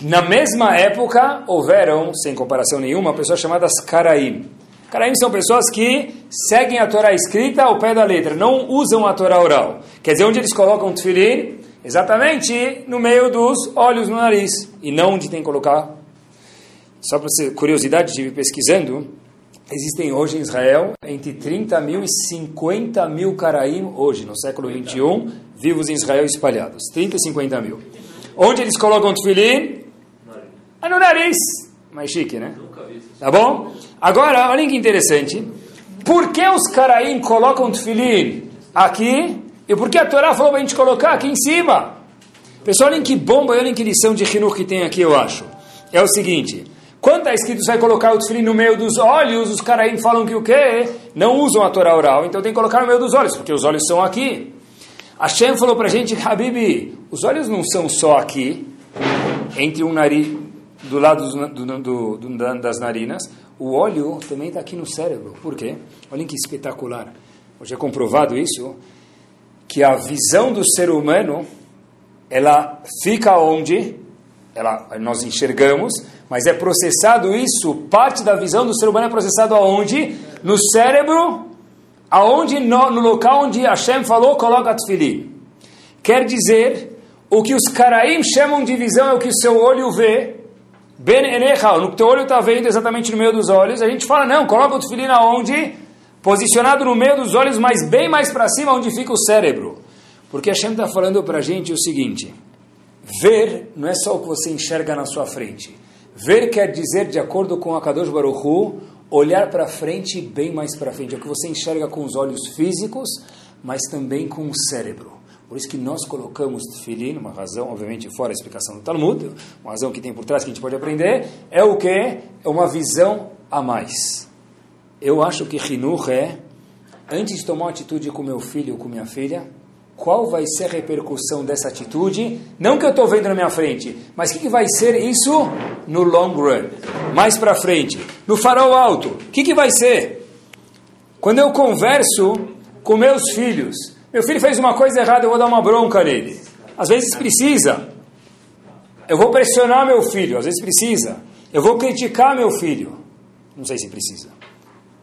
Na mesma época, houveram, sem comparação nenhuma, pessoas chamadas Karaim. Karaim são pessoas que seguem a Torá escrita ao pé da letra, não usam a Torá oral. Quer dizer, onde eles colocam o tefilim? Exatamente no meio dos olhos no nariz, e não onde tem que colocar. Só para curiosidade, estive pesquisando, existem hoje em Israel entre 30 mil e 50 mil Karaim, hoje, no século 21, vivos em Israel espalhados. 30 e 50 mil. Onde eles colocam o tefilim? É no nariz. Mais chique, né? Tá bom? Agora, olha que interessante. Por que os Karaim colocam tefilim aqui? E por que a Torá falou para a gente colocar aqui em cima? Pessoal, olhem que bomba, olhem que lição de Hinur que tem aqui, eu acho. É o seguinte, quando está escrito vai colocar o tefilim no meio dos olhos, os Karaim falam que o quê? Não usam a Torá oral, então tem que colocar no meio dos olhos, porque os olhos são aqui. Hashem falou para a gente, Habib, os olhos não são só aqui, entre um nariz, do lado do, do, do, das narinas, o óleo também está aqui no cérebro. Por quê? Olhem que espetacular. Hoje é comprovado isso, que a visão do ser humano, ela fica onde? Ela, nós enxergamos, mas é processado isso, parte da visão do ser humano é processado aonde? No cérebro, aonde no, no local onde Hashem falou, coloca tefilim. Quer dizer, o que os Karaim chamam de visão é o que o seu olho vê, Ben Enecha, no que teu olho está vendo exatamente no meio dos olhos, a gente fala, não, coloca o tefilim aonde? Posicionado no meio dos olhos, mas bem mais para cima, onde fica o cérebro. Porque Hashem está falando para a gente o seguinte, ver não é só o que você enxerga na sua frente. Ver quer dizer, de acordo com a Kadosh Baruch Hu, olhar para frente e bem mais para frente. É o que você enxerga com os olhos físicos, mas também com o cérebro. Por isso que nós colocamos tefilim, uma razão, obviamente, fora a explicação do Talmud, uma razão que tem por trás que a gente pode aprender, é o que? É uma visão a mais. Eu acho que Hinur é, antes de tomar uma atitude com meu filho ou com minha filha, qual vai ser a repercussão dessa atitude? Não que eu estou vendo na minha frente, mas o que, que, vai ser isso no long run? Mais para frente, no farol alto, o que, que vai ser? Quando eu converso com meus filhos, meu filho fez uma coisa errada, eu vou dar uma bronca nele. Às vezes precisa. Eu vou pressionar meu filho, às vezes precisa. Eu vou criticar meu filho. Não sei se precisa.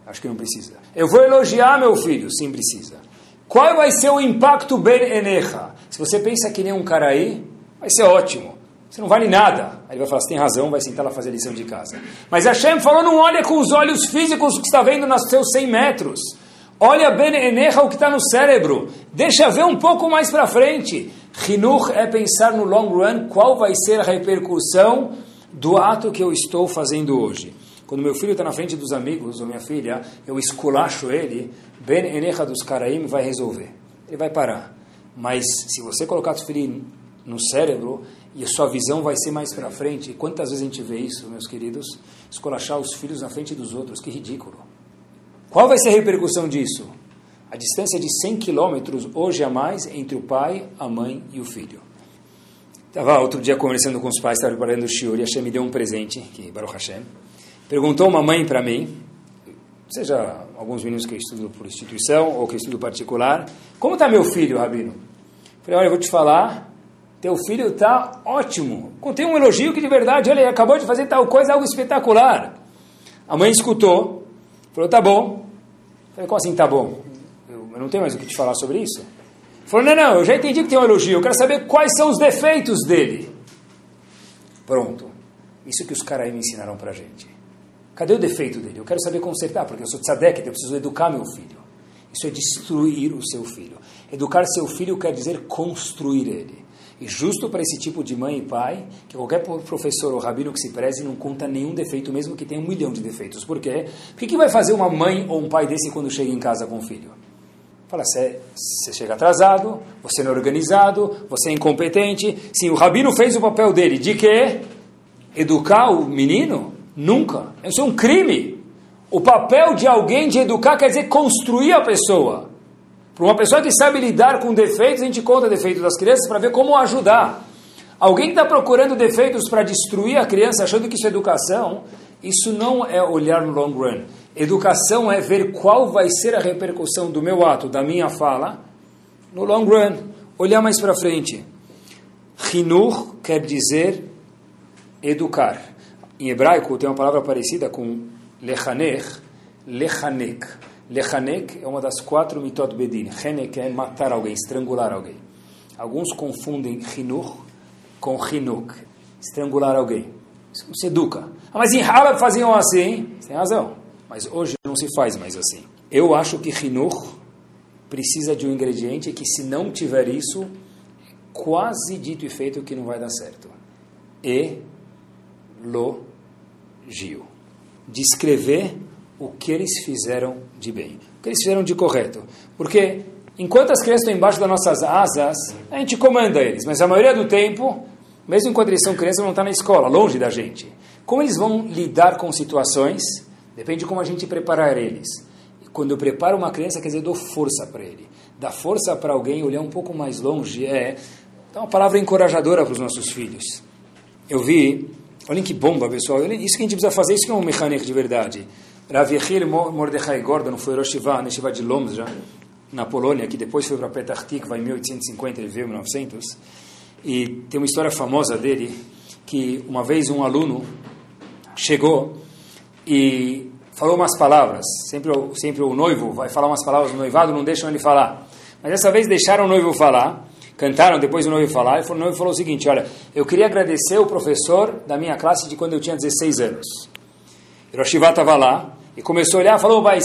Acho que não precisa. Eu vou elogiar meu filho, sim precisa. Qual vai ser o impacto ben enecha? Se você pensa que nem um cara aí, vai ser ótimo. Você não vale nada. Aí ele vai falar, você tem razão, vai sentar lá fazer a lição de casa. Mas Hashem falou, não olha com os olhos físicos que está vendo nos seus 100 metros. Olha ben enecha o que está no cérebro. Deixa ver um pouco mais para frente. Hinuch é pensar no long run qual vai ser a repercussão do ato que eu estou fazendo hoje. Quando meu filho está na frente dos amigos, ou minha filha, eu esculacho ele, Ben Enecha dos Karaim vai resolver. Ele vai parar. Mas se você colocar tefilim no cérebro, e a sua visão vai ser mais para frente. Quantas vezes a gente vê isso, meus queridos? Esculachar os filhos na frente dos outros, que ridículo. Qual vai ser a repercussão disso? A distância de 100 quilômetros, hoje a mais, entre o pai, a mãe e o filho. Estava outro dia conversando com os pais, estava preparando o shiur, e Hashem me deu um presente, que Baruch Hashem. Perguntou uma mãe para mim, seja alguns meninos que eu estudo por instituição ou que eu estudo particular, como está meu filho, Rabino? Falei, olha, eu vou te falar, teu filho está ótimo. Contei um elogio que de verdade, olha, ele acabou de fazer tal coisa, algo espetacular. A mãe escutou, falou, tá bom. Falei, como assim tá bom? Eu não tenho mais o que te falar sobre isso. Falou, não, não, eu já entendi que tem um elogio, eu quero saber quais são os defeitos dele. Pronto. Isso que os caras me ensinaram pra gente. Cadê o defeito dele? Eu quero saber consertar, porque eu sou tzadek, eu preciso educar meu filho. Isso é destruir o seu filho. Educar seu filho quer dizer construir ele. E justo para esse tipo de mãe e pai, que qualquer professor ou rabino que se preze não conta nenhum defeito, mesmo que tenha um milhão de defeitos. Por quê? O que vai fazer uma mãe ou um pai desse quando chega em casa com o filho? Fala, você chega atrasado, você não é organizado, você é incompetente. Sim, o rabino fez o papel dele de quê? Educar o menino? Nunca. Isso é um crime. O papel de alguém de educar quer dizer construir a pessoa. Para uma pessoa que sabe lidar com defeitos, a gente conta defeitos das crianças para ver como ajudar. Alguém que está procurando defeitos para destruir a criança, achando que isso é educação, isso não é olhar no long run. Educação é ver qual vai ser a repercussão do meu ato, da minha fala, no long run. Olhar mais para frente. Hinur quer dizer educar. Em hebraico tem uma palavra parecida com lechaner, lechanek. Lechanek é uma das quatro mitot bedin. Henek é matar alguém, estrangular alguém. Alguns confundem chinuch com chinuk, estrangular alguém. Isso se educa. Ah, mas em Halab faziam assim. Tem razão. Mas hoje não se faz mais assim. Eu acho que chinuch precisa de um ingrediente que se não tiver isso, quase dito e feito que não vai dar certo. Elogio. Descrever o que eles fizeram de bem, o que eles fizeram de correto. Porque enquanto as crianças estão embaixo das nossas asas, a gente comanda eles, mas a maioria do tempo, mesmo enquanto eles são crianças, não estão na escola, longe da gente. Como eles vão lidar com situações, depende de como a gente preparar eles. Quando eu preparo uma criança, quer dizer, eu dou força para ele. Dar força para alguém olhar um pouco mais longe é dar uma palavra encorajadora para os nossos filhos. Eu vi, olhem que bomba, pessoal, isso que a gente precisa fazer, isso que é um mecânico de verdade. Rav Yechiel Mordechai Gordon foi Rosh Yeshiva, na Yeshiva de Lomza, na Polônia, que depois foi para Petah Tikva em 1850, ele veio em 1900. E tem uma história famosa dele, que uma vez um aluno chegou e falou umas palavras. Sempre, sempre o noivo vai falar umas palavras, o noivado não deixam ele falar. Mas dessa vez deixaram o noivo falar, cantaram depois o noivo falar, e o noivo falou o seguinte, olha, eu queria agradecer o professor da minha classe de quando eu tinha 16 anos. Hiroshima estava lá, e começou a olhar falou, mas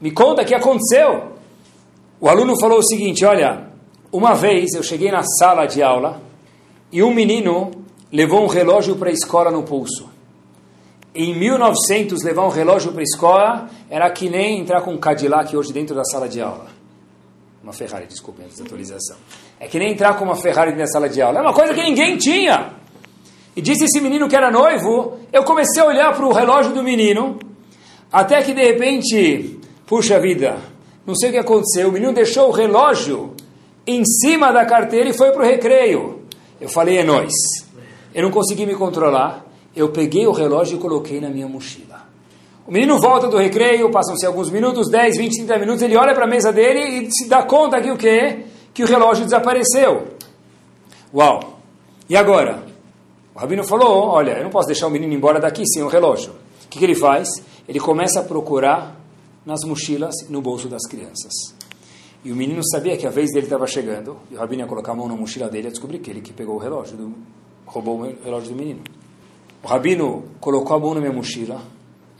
me conta o que aconteceu. O aluno falou o seguinte, olha, uma vez eu cheguei na sala de aula e um menino levou um relógio para a escola no pulso. Em 1900, levar um relógio para a escola era que nem entrar com um Cadillac hoje dentro da sala de aula. Uma Ferrari, desculpe, antes da atualização. É que nem entrar com uma Ferrari da sala de aula. É uma coisa que ninguém tinha. E disse esse menino que era noivo, eu comecei a olhar para o relógio do menino até que de repente, puxa vida, não sei o que aconteceu, o menino deixou o relógio em cima da carteira e foi para o recreio. Eu falei, é nós. Eu não consegui me controlar, eu peguei o relógio e coloquei na minha mochila. O menino volta do recreio, passam-se alguns minutos, 10, 20, 30 minutos, ele olha para a mesa dele e se dá conta que o quê? Que o relógio desapareceu. Uau! E agora? O rabino falou, olha, eu não posso deixar o menino embora daqui sem o relógio. O que, que ele faz? ele começa a procurar nas mochilas e no bolso das crianças. E o menino sabia que a vez dele estava chegando, e o rabino ia colocar a mão na mochila dele e descobrir que ele que pegou o relógio, do, roubou o relógio do menino. O rabino colocou a mão na minha mochila,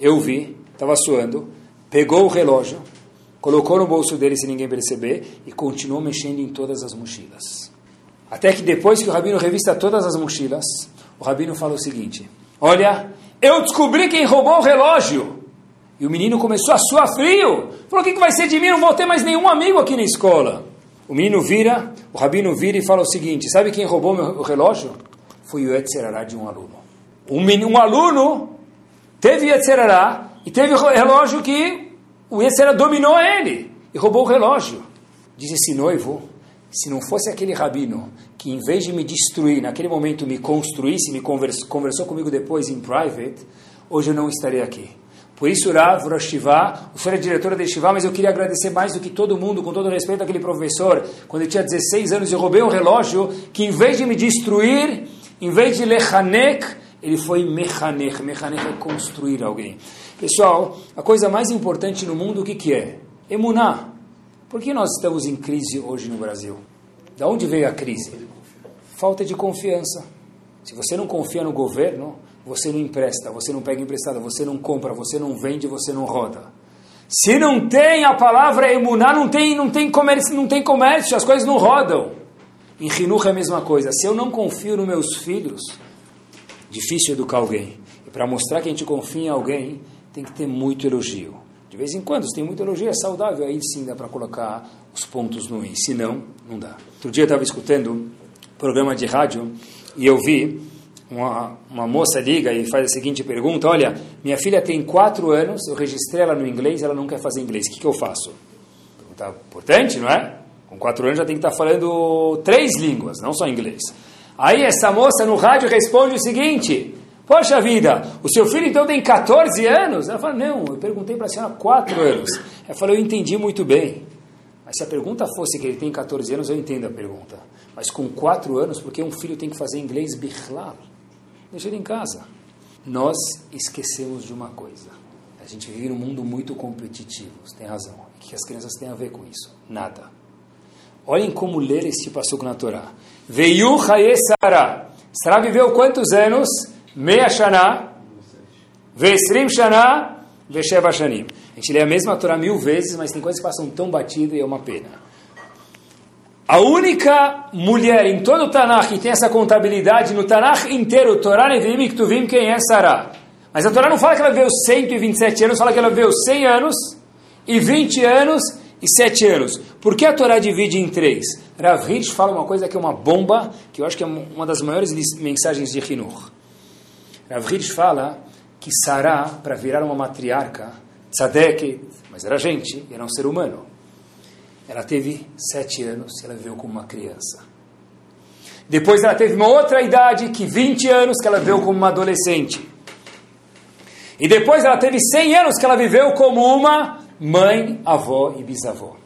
eu vi, estava suando, pegou o relógio, colocou no bolso dele sem ninguém perceber e continuou mexendo em todas as mochilas. Até que depois que o rabino revista todas as mochilas, o rabino fala o seguinte: Olha, eu descobri quem roubou o relógio. E o menino começou a suar frio. Falou: O que, que vai ser de mim? Não vou ter mais nenhum amigo aqui na escola. O menino vira, o rabino vira e fala o seguinte: Sabe quem roubou meu relógio? Foi o Yetzerará de um aluno. Um, menino, um aluno teve Yetzerará e teve relógio que o Yetzerará dominou ele e roubou o relógio. Diz esse noivo: Se não fosse aquele rabino que, em vez de me destruir, naquele momento me construísse, me conversou, conversou comigo depois em private, hoje eu não estaria aqui. Por isso, Rav Roshivá, o senhor é diretor da Shivá, mas eu queria agradecer mais do que todo mundo, com todo respeito àquele professor, quando eu tinha 16 anos, eu roubei um relógio que, em vez de me destruir, em vez de lechanek, ele foi mechanek. Mechanek é construir alguém. Pessoal, a coisa mais importante no mundo, o que, que é? Emuná. Por que nós estamos em crise hoje no Brasil? Da onde veio a crise? Falta de confiança. Se você não confia no governo, você não empresta, você não pega emprestado, você não compra, você não vende, você não roda. Se não tem a palavra emuná, não tem, não tem, comércio, não tem comércio, as coisas não rodam. Em Hinuch é a mesma coisa. Se eu não confio nos meus filhos, difícil educar alguém. E para mostrar que a gente confia em alguém, tem que ter muito elogio. De vez em quando, se tem muito elogio, é saudável, aí sim dá para colocar os pontos no i. Se não, não dá. Outro dia eu estava escutando um programa de rádio e eu vi uma, uma moça liga e faz a seguinte pergunta: Olha, minha filha tem quatro anos, eu registrei ela no inglês, ela não quer fazer inglês, o que, que eu faço? Pergunta importante, não é? Com quatro anos já tem que estar falando três línguas, não só inglês. Aí essa moça no rádio responde o seguinte: Poxa vida, o seu filho então tem 14 anos? Ela fala: Não, eu perguntei para a senhora quatro anos. Ela falou: Eu entendi muito bem. Mas se a pergunta fosse que ele tem 14 anos, eu entendo a pergunta. Mas com quatro anos, porque um filho tem que fazer inglês bichlal? Deixa ele em casa. Nós esquecemos de uma coisa. A gente vive num mundo muito competitivo, você tem razão. O que as crianças têm a ver com isso? Nada. Olhem como ler esse passuco na Torá. Veio Sara. Sara viveu quantos anos? Meia Shana, Vesrim Shana, Vesheva Shanim. A gente lê a mesma Torá mil vezes, mas tem coisas que passam tão batido e é uma pena. A única mulher em todo o Tanakh que tem essa contabilidade, no Tanakh inteiro, Torá, Nevi'im e Ktuvim, quem é Sarah? Mas a Torá não fala que ela viveu 127 anos, fala que ela viveu 100 anos e 20 anos e 7 anos. Por que a Torá divide em três? Rav Hirsch fala uma coisa que é uma bomba, que eu acho que é uma das maiores mensagens de Hinur. Rav Hirsch fala que Sarah, para virar uma matriarca, tzadek, mas era gente, era um ser humano. Ela teve sete anos, ela viveu como uma criança. Depois ela teve uma outra idade, que 20 anos, que ela viveu como uma adolescente. E depois ela teve 100 anos que ela viveu como uma mãe, avó e bisavó.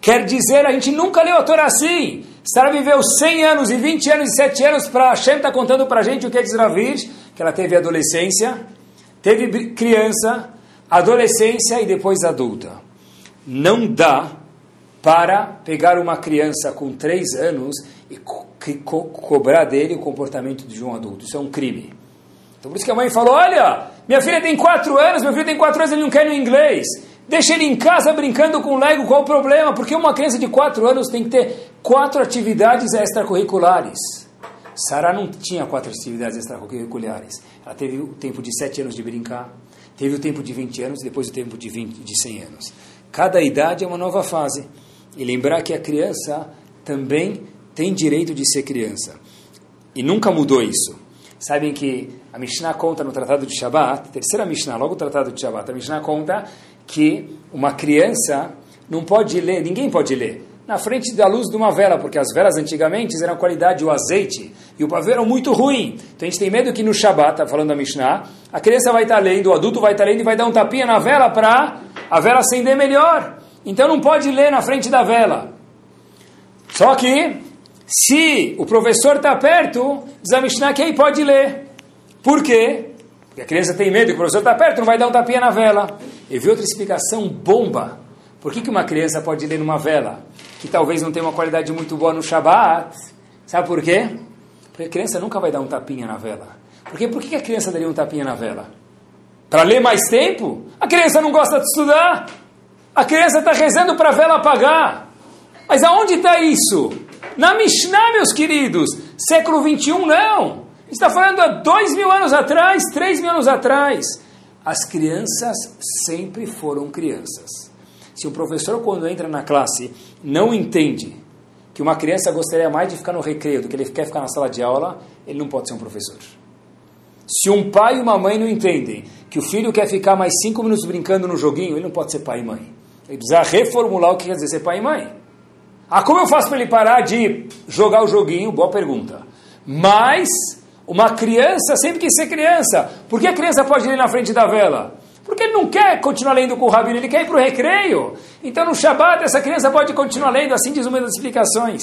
Quer dizer, a gente nunca leu a Torá assim. Sara viveu 100 anos e 20 anos e 7 anos para Hashem está contando para a gente o que é diz Ravid, que ela teve adolescência, teve criança, adolescência e depois adulta. Não dá para pegar uma criança com 3 anos e co co cobrar dele o comportamento de um adulto. Isso é um crime. Então por isso que a mãe falou, olha, minha filha tem 4 anos, meu filho tem 4 anos, ele não quer no inglês. Deixa ele em casa brincando com Lego, qual o problema? Porque uma criança de 4 anos tem que ter quatro atividades extracurriculares. Sara não tinha quatro atividades extracurriculares. Ela teve o tempo de 7 anos de brincar, teve o tempo de 20 anos e depois o tempo de, 20, de 100 anos. Cada idade é uma nova fase. E lembrar que a criança também tem direito de ser criança. E nunca mudou isso. Sabem que a Mishnah conta no Tratado de Shabbat, terceira Mishnah, logo o Tratado de Shabbat, a Mishnah conta que uma criança não pode ler, ninguém pode ler, na frente da luz de uma vela, porque as velas antigamente eram qualidade o azeite e o pavê era muito ruim. Então a gente tem medo que no Shabat, tá falando da Mishnah, a criança vai estar lendo, o adulto vai estar lendo e vai dar um tapinha na vela para a vela acender melhor. Então não pode ler na frente da vela. Só que, se o professor está perto, diz a Mishnah que aí pode ler. Por quê? Porque a criança tem medo que o professor está perto, não vai dar um tapinha na vela. Eu vi outra explicação bomba. Por que, que uma criança pode ler numa vela? Que talvez não tenha uma qualidade muito boa no Shabat. Sabe por quê? Porque a criança nunca vai dar um tapinha na vela. Porque por que a criança daria um tapinha na vela? Para ler mais tempo? A criança não gosta de estudar. A criança está rezando para a vela apagar. Mas aonde está isso? Na Mishnah, meus queridos. Século 21, não. Está falando há dois mil anos atrás, três mil anos atrás. As crianças sempre foram crianças. Se o professor, quando entra na classe, não entende que uma criança gostaria mais de ficar no recreio do que ele quer ficar na sala de aula, ele não pode ser um professor. Se um pai e uma mãe não entendem que o filho quer ficar mais cinco minutos brincando no joguinho, ele não pode ser pai e mãe. Ele precisa reformular o que quer dizer ser pai e mãe. Ah, como eu faço para ele parar de jogar o joguinho? Boa pergunta. Mas uma criança sempre quis ser criança. Por que a criança pode ir na frente da vela? Porque ele não quer continuar lendo com o rabino, ele quer ir para o recreio. Então no Shabat essa criança pode continuar lendo, assim diz uma das explicações.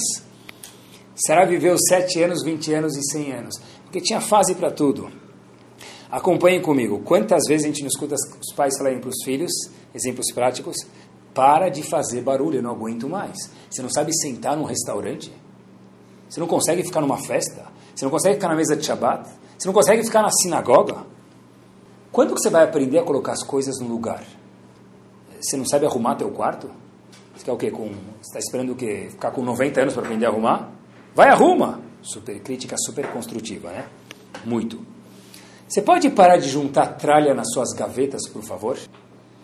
Será viveu 7 anos, 20 anos e 100 anos. Porque tinha fase para tudo. Acompanhem comigo. Quantas vezes a gente não escuta os pais falarem para os filhos, exemplos práticos, para de fazer barulho, eu não aguento mais. Você não sabe sentar num restaurante? Você não consegue ficar numa festa? Você não consegue ficar na mesa de Shabbat? Você não consegue ficar na sinagoga? Quando que você vai aprender a colocar as coisas no lugar? Você não sabe arrumar teu quarto? Você quer o quê? Com, está esperando o quê? Ficar com 90 anos para aprender a arrumar? Vai arruma! Super crítica, super construtiva, né? Muito. Você pode parar de juntar tralha nas suas gavetas, por favor?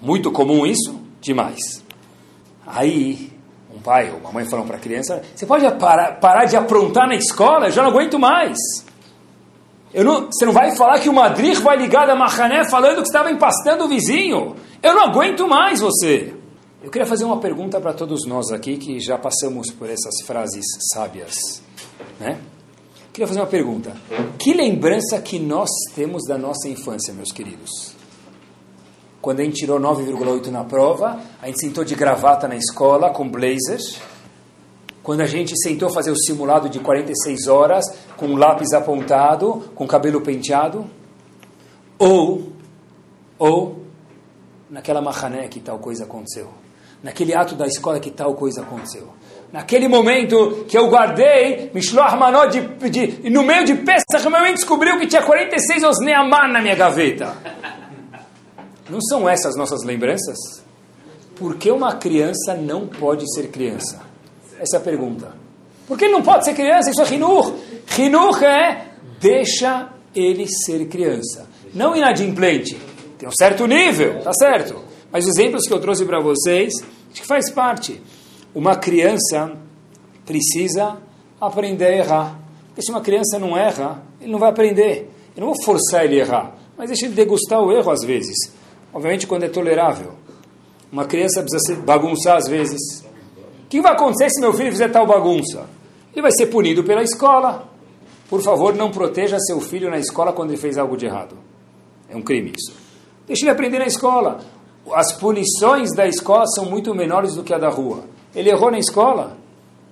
Muito comum isso? Demais. Aí, um pai ou uma mãe falam para a criança: Você pode parar, parar de aprontar na escola? Eu já não aguento mais. Eu não, você não vai falar que o Madrid vai ligar da Mahané falando que estava empastando o vizinho? Eu não aguento mais você. Eu queria fazer uma pergunta para todos nós aqui que já passamos por essas frases sábias, né? Queria fazer uma pergunta. Que lembrança que nós temos da nossa infância, meus queridos? Quando a gente tirou 9,8 na prova, a gente sentou de gravata na escola com blazer. Quando a gente sentou fazer o simulado de 46 horas com um lápis apontado, com cabelo penteado. Ou, ou, naquela machané que tal coisa aconteceu. Naquele ato da escola que tal coisa aconteceu. Naquele momento que eu guardei Mishloach Manot de, de, no meio de Pesach, mãe descobriu que tinha 46 Osneamar na minha gaveta. Não são essas nossas lembranças? Por que uma criança não pode ser criança? Essa é a pergunta. Por que ele não pode ser criança? Isso é Hinur. Hinur é deixa ele ser criança. Não inadimplente. Tem um certo nível, tá certo. Mas os exemplos que eu trouxe para vocês, acho que faz parte. Uma criança precisa aprender a errar. Porque se uma criança não erra, ele não vai aprender. Eu não vou forçar ele a errar, mas deixa ele degustar o erro às vezes. Obviamente quando é tolerável. Uma criança precisa bagunçar às vezes. O que vai acontecer se meu filho fizer tal bagunça? Ele vai ser punido pela escola. Por favor, não proteja seu filho na escola quando ele fez algo de errado. É um crime isso. Deixe ele aprender na escola. As punições da escola são muito menores do que a da rua. Ele errou na escola,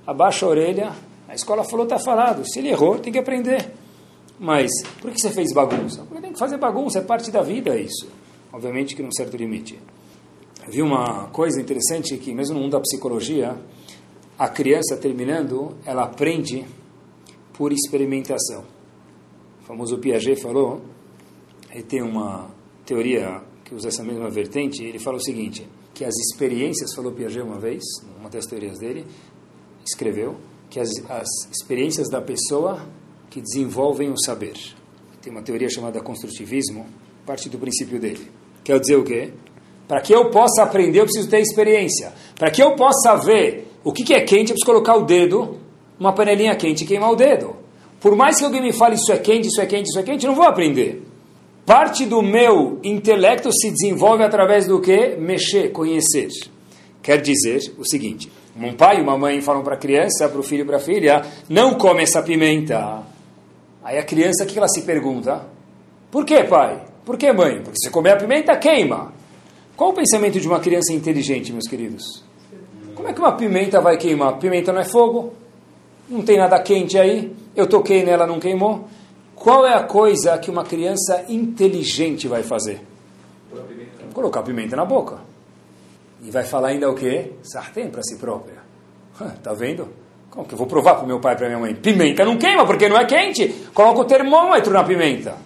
abaixa a orelha, a escola falou, está falado. Se ele errou, tem que aprender. Mas, por que você fez bagunça? Porque tem que fazer bagunça, é parte da vida isso. Obviamente que num certo limite. Vi uma coisa interessante que, mesmo no mundo da psicologia, a criança terminando, ela aprende por experimentação. O famoso Piaget falou, ele tem uma teoria que usa essa mesma vertente, ele fala o seguinte, que as experiências, falou Piaget uma vez, uma das teorias dele, escreveu, que as, as experiências da pessoa que desenvolvem o saber. Tem uma teoria chamada construtivismo, parte do princípio dele. Quer dizer o quê? Para que eu possa aprender, eu preciso ter experiência. Para que eu possa ver o que, que é quente, eu preciso colocar o dedo numa panelinha quente e queimar o dedo. Por mais que alguém me fale isso é quente, isso é quente, isso é quente, eu não vou aprender. Parte do meu intelecto se desenvolve através do que? Mexer, conhecer. Quer dizer o seguinte: um pai e uma mãe falam para a criança, para o filho e para a filha, não come essa pimenta. Aí a criança, o que ela se pergunta? Por que, pai? Por que, mãe? Porque se comer a pimenta, queima. Qual o pensamento de uma criança inteligente, meus queridos? Como é que uma pimenta vai queimar? Pimenta não é fogo? Não tem nada quente aí? Eu toquei nela, não queimou? Qual é a coisa que uma criança inteligente vai fazer? Colocar pimenta na boca. E vai falar ainda o quê? Sartém para si própria. Tá vendo? Como que eu vou provar para meu pai e para minha mãe? Pimenta não queima porque não é quente. Coloca o termômetro na pimenta.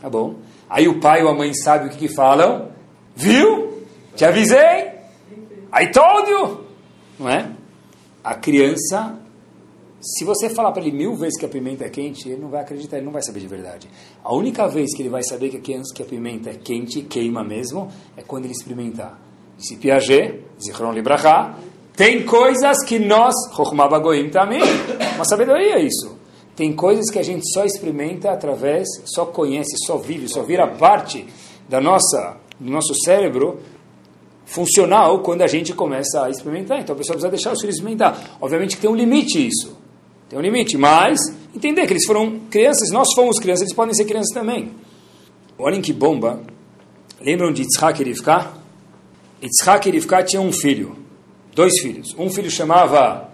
Tá bom? Aí o pai ou a mãe sabe o que, que falam. Viu? Te avisei. I told you. Não é? A criança, se você falar para ele mil vezes que a pimenta é quente, ele não vai acreditar, ele não vai saber de verdade. A única vez que ele vai saber que a, criança, que a pimenta é quente, queima mesmo, é quando ele experimentar. Disse Piaget, Zichron Libraha, tem coisas que nós, Chokhmah Bagoim também, uma sabedoria isso. Tem coisas que a gente só experimenta através, só conhece, só vive, só vira parte da nossa, do nosso cérebro funcional quando a gente começa a experimentar. Então a pessoa precisa deixar os filhos experimentar. Obviamente que tem um limite isso. Tem um limite, mas entender que eles foram crianças, nós fomos crianças, eles podem ser crianças também. Olhem que bomba. Lembram de Yitzhak e Rivka? Yitzhak e Rivka tinham um filho, dois filhos. Um filho chamava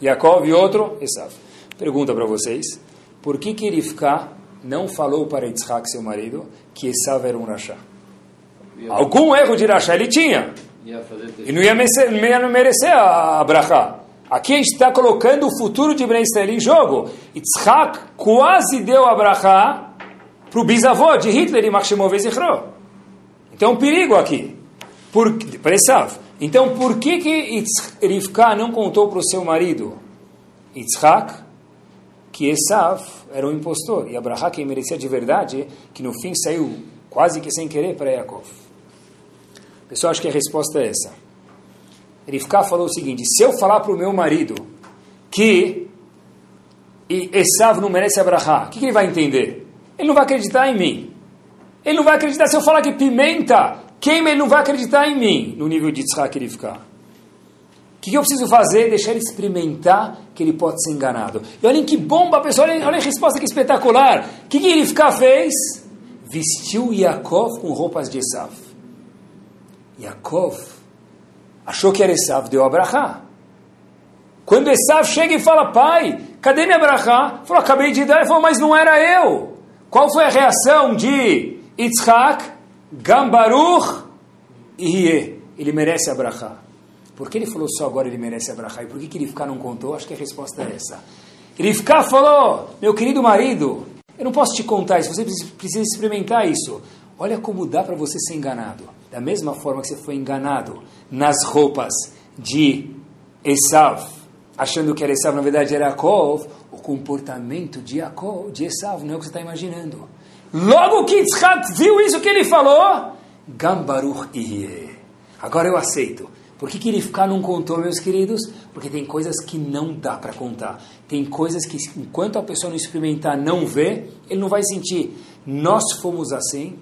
Yaakov e outro Esav. Pergunta para vocês, por que que Rivka não falou para Yitzhak, seu marido, que Esav era um rachá? Algum erro de rachá ele tinha. E não ia merecer, não ia merecer a, brachá. Aqui a gente está colocando o futuro de Ben Israel em jogo. Yitzhak quase deu a brachá para o bisavô de Hitler e Machshemov Zichro. Então, um perigo aqui. Por, para Esav. Então, por que que Rivka não contou para o seu marido, Yitzhak, que Esav era um impostor? E Abraha, quem merecia de verdade, que no fim saiu quase que sem querer para Yaakov. Pessoal, acho que a resposta é essa. Rivka falou o seguinte, se eu falar para o meu marido que Esav não merece Abraha, o que, que ele vai entender? Ele não vai acreditar em mim. Ele não vai acreditar se eu falar que pimenta queima, ele não vai acreditar em mim, no nível de Yitzhak ficar. O que, que eu preciso fazer? Deixar ele experimentar que ele pode ser enganado. E olhem que bomba, pessoal, olhem, olhem a resposta que espetacular. O que, que ele ficar fez? Vestiu Yaakov com roupas de Esav. Yaakov achou que era Esav, deu a brachá. Quando Esav chega e fala, pai, cadê minha brachá? Falou, acabei de dar. Ele falou, mas não era eu. Qual foi a reação de Yitzhak? Gambaruch Ihye, ele merece a brachá. Por que ele falou só agora ele merece a brachá? E por que, que Rivka não contou? Acho que a resposta é essa. Rivka falou, meu querido marido, eu não posso te contar isso, você precisa experimentar isso. Olha como dá para você ser enganado. Da mesma forma que você foi enganado nas roupas de Esav, achando que era Esav, na verdade era Yaakov, o comportamento de Yaakov, de Esav, não é o que você está imaginando. Logo que Yitzhak viu isso que ele falou, Gambaruch Iye. Agora eu aceito. Por que, que ele ficar não contou, meus queridos? Porque tem coisas que não dá para contar. Tem coisas que, enquanto a pessoa não experimentar, não vê, ele não vai sentir. Nós fomos assim,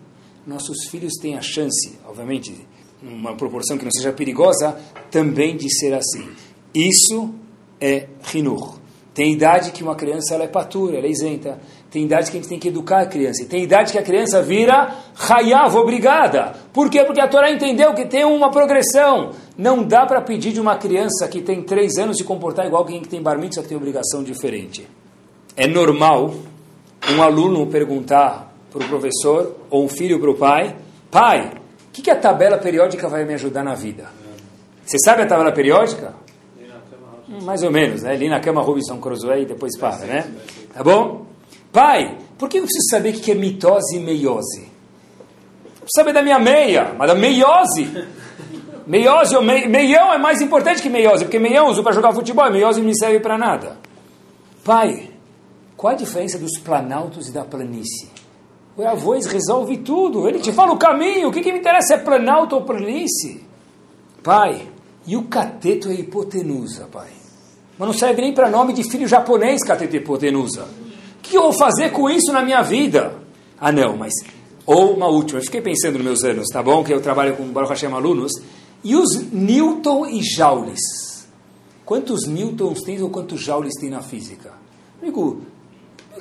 nossos filhos têm a chance, obviamente, uma proporção que não seja perigosa, também de ser assim. Isso é rinur. Tem idade que uma criança ela é patura, ela é isenta. Tem idade que a gente tem que educar a criança. E tem idade que a criança vira hayav, obrigada. Por quê? Porque a Torá entendeu que tem uma progressão. Não dá para pedir de uma criança que tem três anos se comportar igual quem tem bar mitzvah que tem obrigação diferente. É normal um aluno perguntar para o professor ou um filho para o pai, pai, o que, que a tabela periódica vai me ajudar na vida? Você sabe a tabela periódica? Mais ou menos, né? Ali na cama Robinson Crusoe e depois para, né? Tá bom? Pai, por que eu preciso saber o que é mitose e meiose? Preciso saber da minha meia, mas da meiose. Meiose me, meião é mais importante que meiose, porque meião uso para jogar futebol, meiose não me serve para nada. Pai, qual a diferença dos planaltos e da planície? O avô resolve tudo, ele te fala o caminho, o que, que me interessa é planalto ou planície? Pai, e o cateto é hipotenusa, pai? Mas não serve nem para nome de filho japonês, cateto e hipotenusa. O que eu vou fazer com isso na minha vida? Ah, não, mas. Ou uma última, eu fiquei pensando nos meus anos, tá bom? Que eu trabalho com Baruch Hashem alunos. E os Newton e Joules? Quantos Newtons tem ou quantos Joules tem na física? Amigo,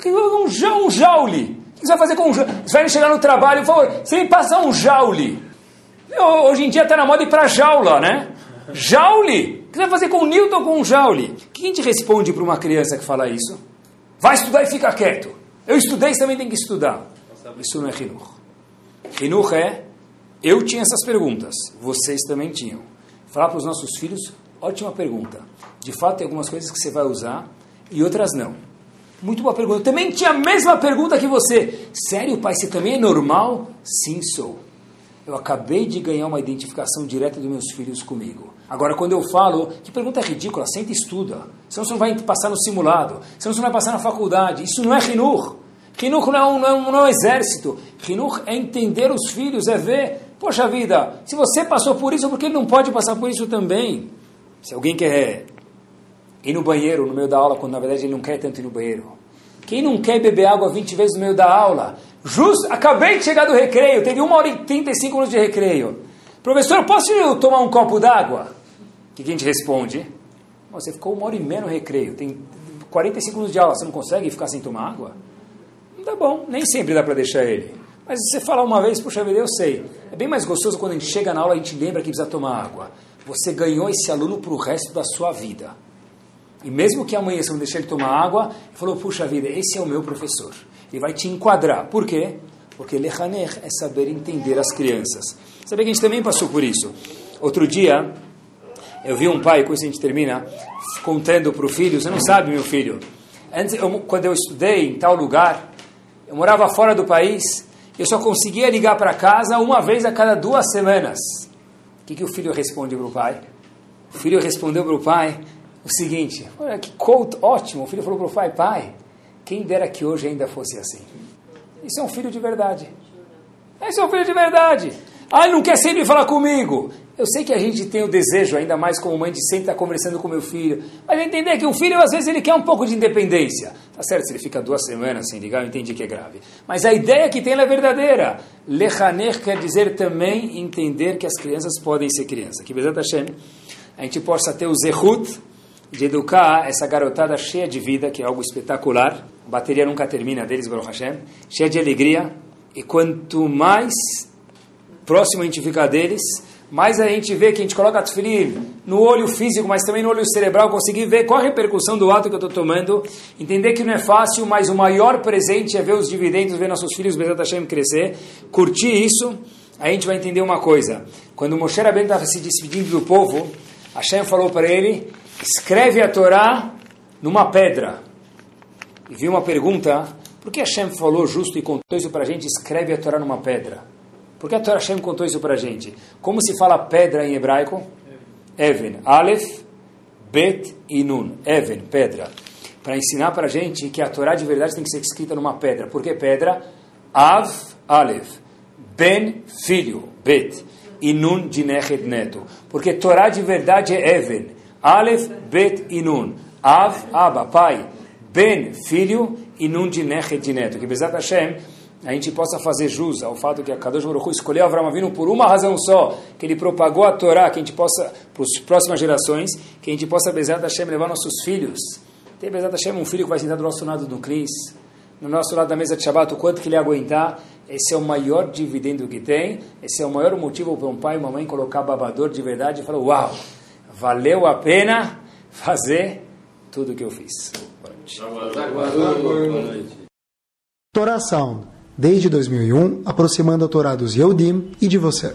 um, um Joule. O que você vai fazer com um Joule? Você vai chegar no trabalho e fala, você me passa um Joule. Hoje em dia está na moda ir para jaula, né? Joule? O que você vai fazer com um Newton com um Joule? Quem te responde para uma criança que fala isso? Vai estudar e fica quieto. Eu estudei, você também tem que estudar. Isso não é Hinuch. Hinuch é eu tinha essas perguntas, vocês também tinham. Falar para os nossos filhos, ótima pergunta. De fato, tem algumas coisas que você vai usar e outras não. Muito boa pergunta. Eu também tinha a mesma pergunta que você. Sério, pai, você também é normal? Sim, sou. Eu acabei de ganhar uma identificação direta dos meus filhos comigo. Agora, quando eu falo, que pergunta ridícula, senta e estuda. Senão você não vai passar no simulado. Senão você não vai passar na faculdade. Isso não é rinur. Rinur não é um, não é um, não é um exército. Rinur é entender os filhos, é ver Poxa vida, se você passou por isso, por que ele não pode passar por isso também? Se alguém quer ir no banheiro no meio da aula, quando na verdade ele não quer tanto ir no banheiro. Quem não quer beber água 20 vezes no meio da aula? Justo, acabei de chegar do recreio, teve uma hora e 35 minutos de recreio. Professor, posso eu tomar um copo d'água? O que a gente responde? Você ficou uma hora e meia no recreio, tem 45 minutos de aula, você não consegue ficar sem tomar água? Não tá bom, nem sempre dá para deixar ele. Mas se você falar uma vez, puxa vida, eu sei. É bem mais gostoso quando a gente chega na aula e a gente lembra que precisa tomar água. Você ganhou esse aluno para o resto da sua vida. E mesmo que amanhã você não deixar ele tomar água, ele falou, puxa vida, esse é o meu professor. Ele vai te enquadrar. Por quê? Porque lechaner é saber entender as crianças. Sabe que a gente também passou por isso. Outro dia, eu vi um pai, com isso a gente termina, contando para o filho, você não sabe, meu filho, antes, eu, quando eu estudei em tal lugar, eu morava fora do país, eu só conseguia ligar para casa uma vez a cada duas semanas. O que, que o filho responde para o pai? O filho respondeu para o pai o seguinte: Olha que quote ótimo. O filho falou para o pai: Pai, quem dera que hoje ainda fosse assim. Isso é um filho de verdade. Esse é um filho de verdade. Ah, ele não quer sempre falar comigo. Eu sei que a gente tem o desejo, ainda mais como mãe, de sempre estar conversando com meu filho. Mas entender que um filho, às vezes, ele quer um pouco de independência. Tá certo, se ele fica duas semanas sem ligar, eu entendi que é grave. Mas a ideia que tem é verdadeira. Lechaner quer dizer também entender que as crianças podem ser crianças. Que Bezat Hashem, a gente possa ter o zehut de educar essa garotada cheia de vida, que é algo espetacular. A bateria nunca termina deles, Baruch Hashem. Cheia de alegria. E quanto mais próximo a gente fica deles, mais a gente vê que a gente coloca tefilim no olho físico, mas também no olho cerebral, conseguir ver qual a repercussão do ato que eu estou tomando, entender que não é fácil, mas o maior presente é ver os dividendos, ver nossos filhos, Bezat Hashem, crescer, curtir isso, a gente vai entender uma coisa. Quando Moshe Rabbeinu estava se despedindo do povo, Hashem falou para ele, escreve a Torá numa pedra. E viu uma pergunta, por que Hashem falou justo e contou isso para a gente, escreve a Torá numa pedra? Por que a Torá Hashem contou isso para a gente? Como se fala pedra em hebraico? Even. Aleph, Bet e Nun. Even, pedra. Para ensinar para a gente que a Torá de verdade tem que ser escrita numa pedra. Por que pedra? Av, Aleph. Ben, filho. Bet. E Nun, de neto. Porque Torá de verdade é Even. Aleph, Bet e Nun. Av, Abba, pai. Ben, filho. E Nun, de Nechet, de neto. Que Bezat Hashem a gente possa fazer jus ao fato que a Kadosh Baruch escolheu Avram Avinu por uma razão só, que ele propagou a Torá, que a gente possa, para as próximas gerações, que a gente possa, Bezat Hashem, levar nossos filhos. Tem Bezat Hashem um filho que vai sentar do nosso lado no Cris, no nosso lado da mesa de Shabbat, o quanto que ele aguentar, esse é o maior dividendo que tem, esse é o maior motivo para um pai e uma mãe colocar babador de verdade e falar, uau, valeu a pena fazer tudo o que eu fiz. Boa. Torá Sound, desde 2001, aproximando a Torá dos Yehudim e de você.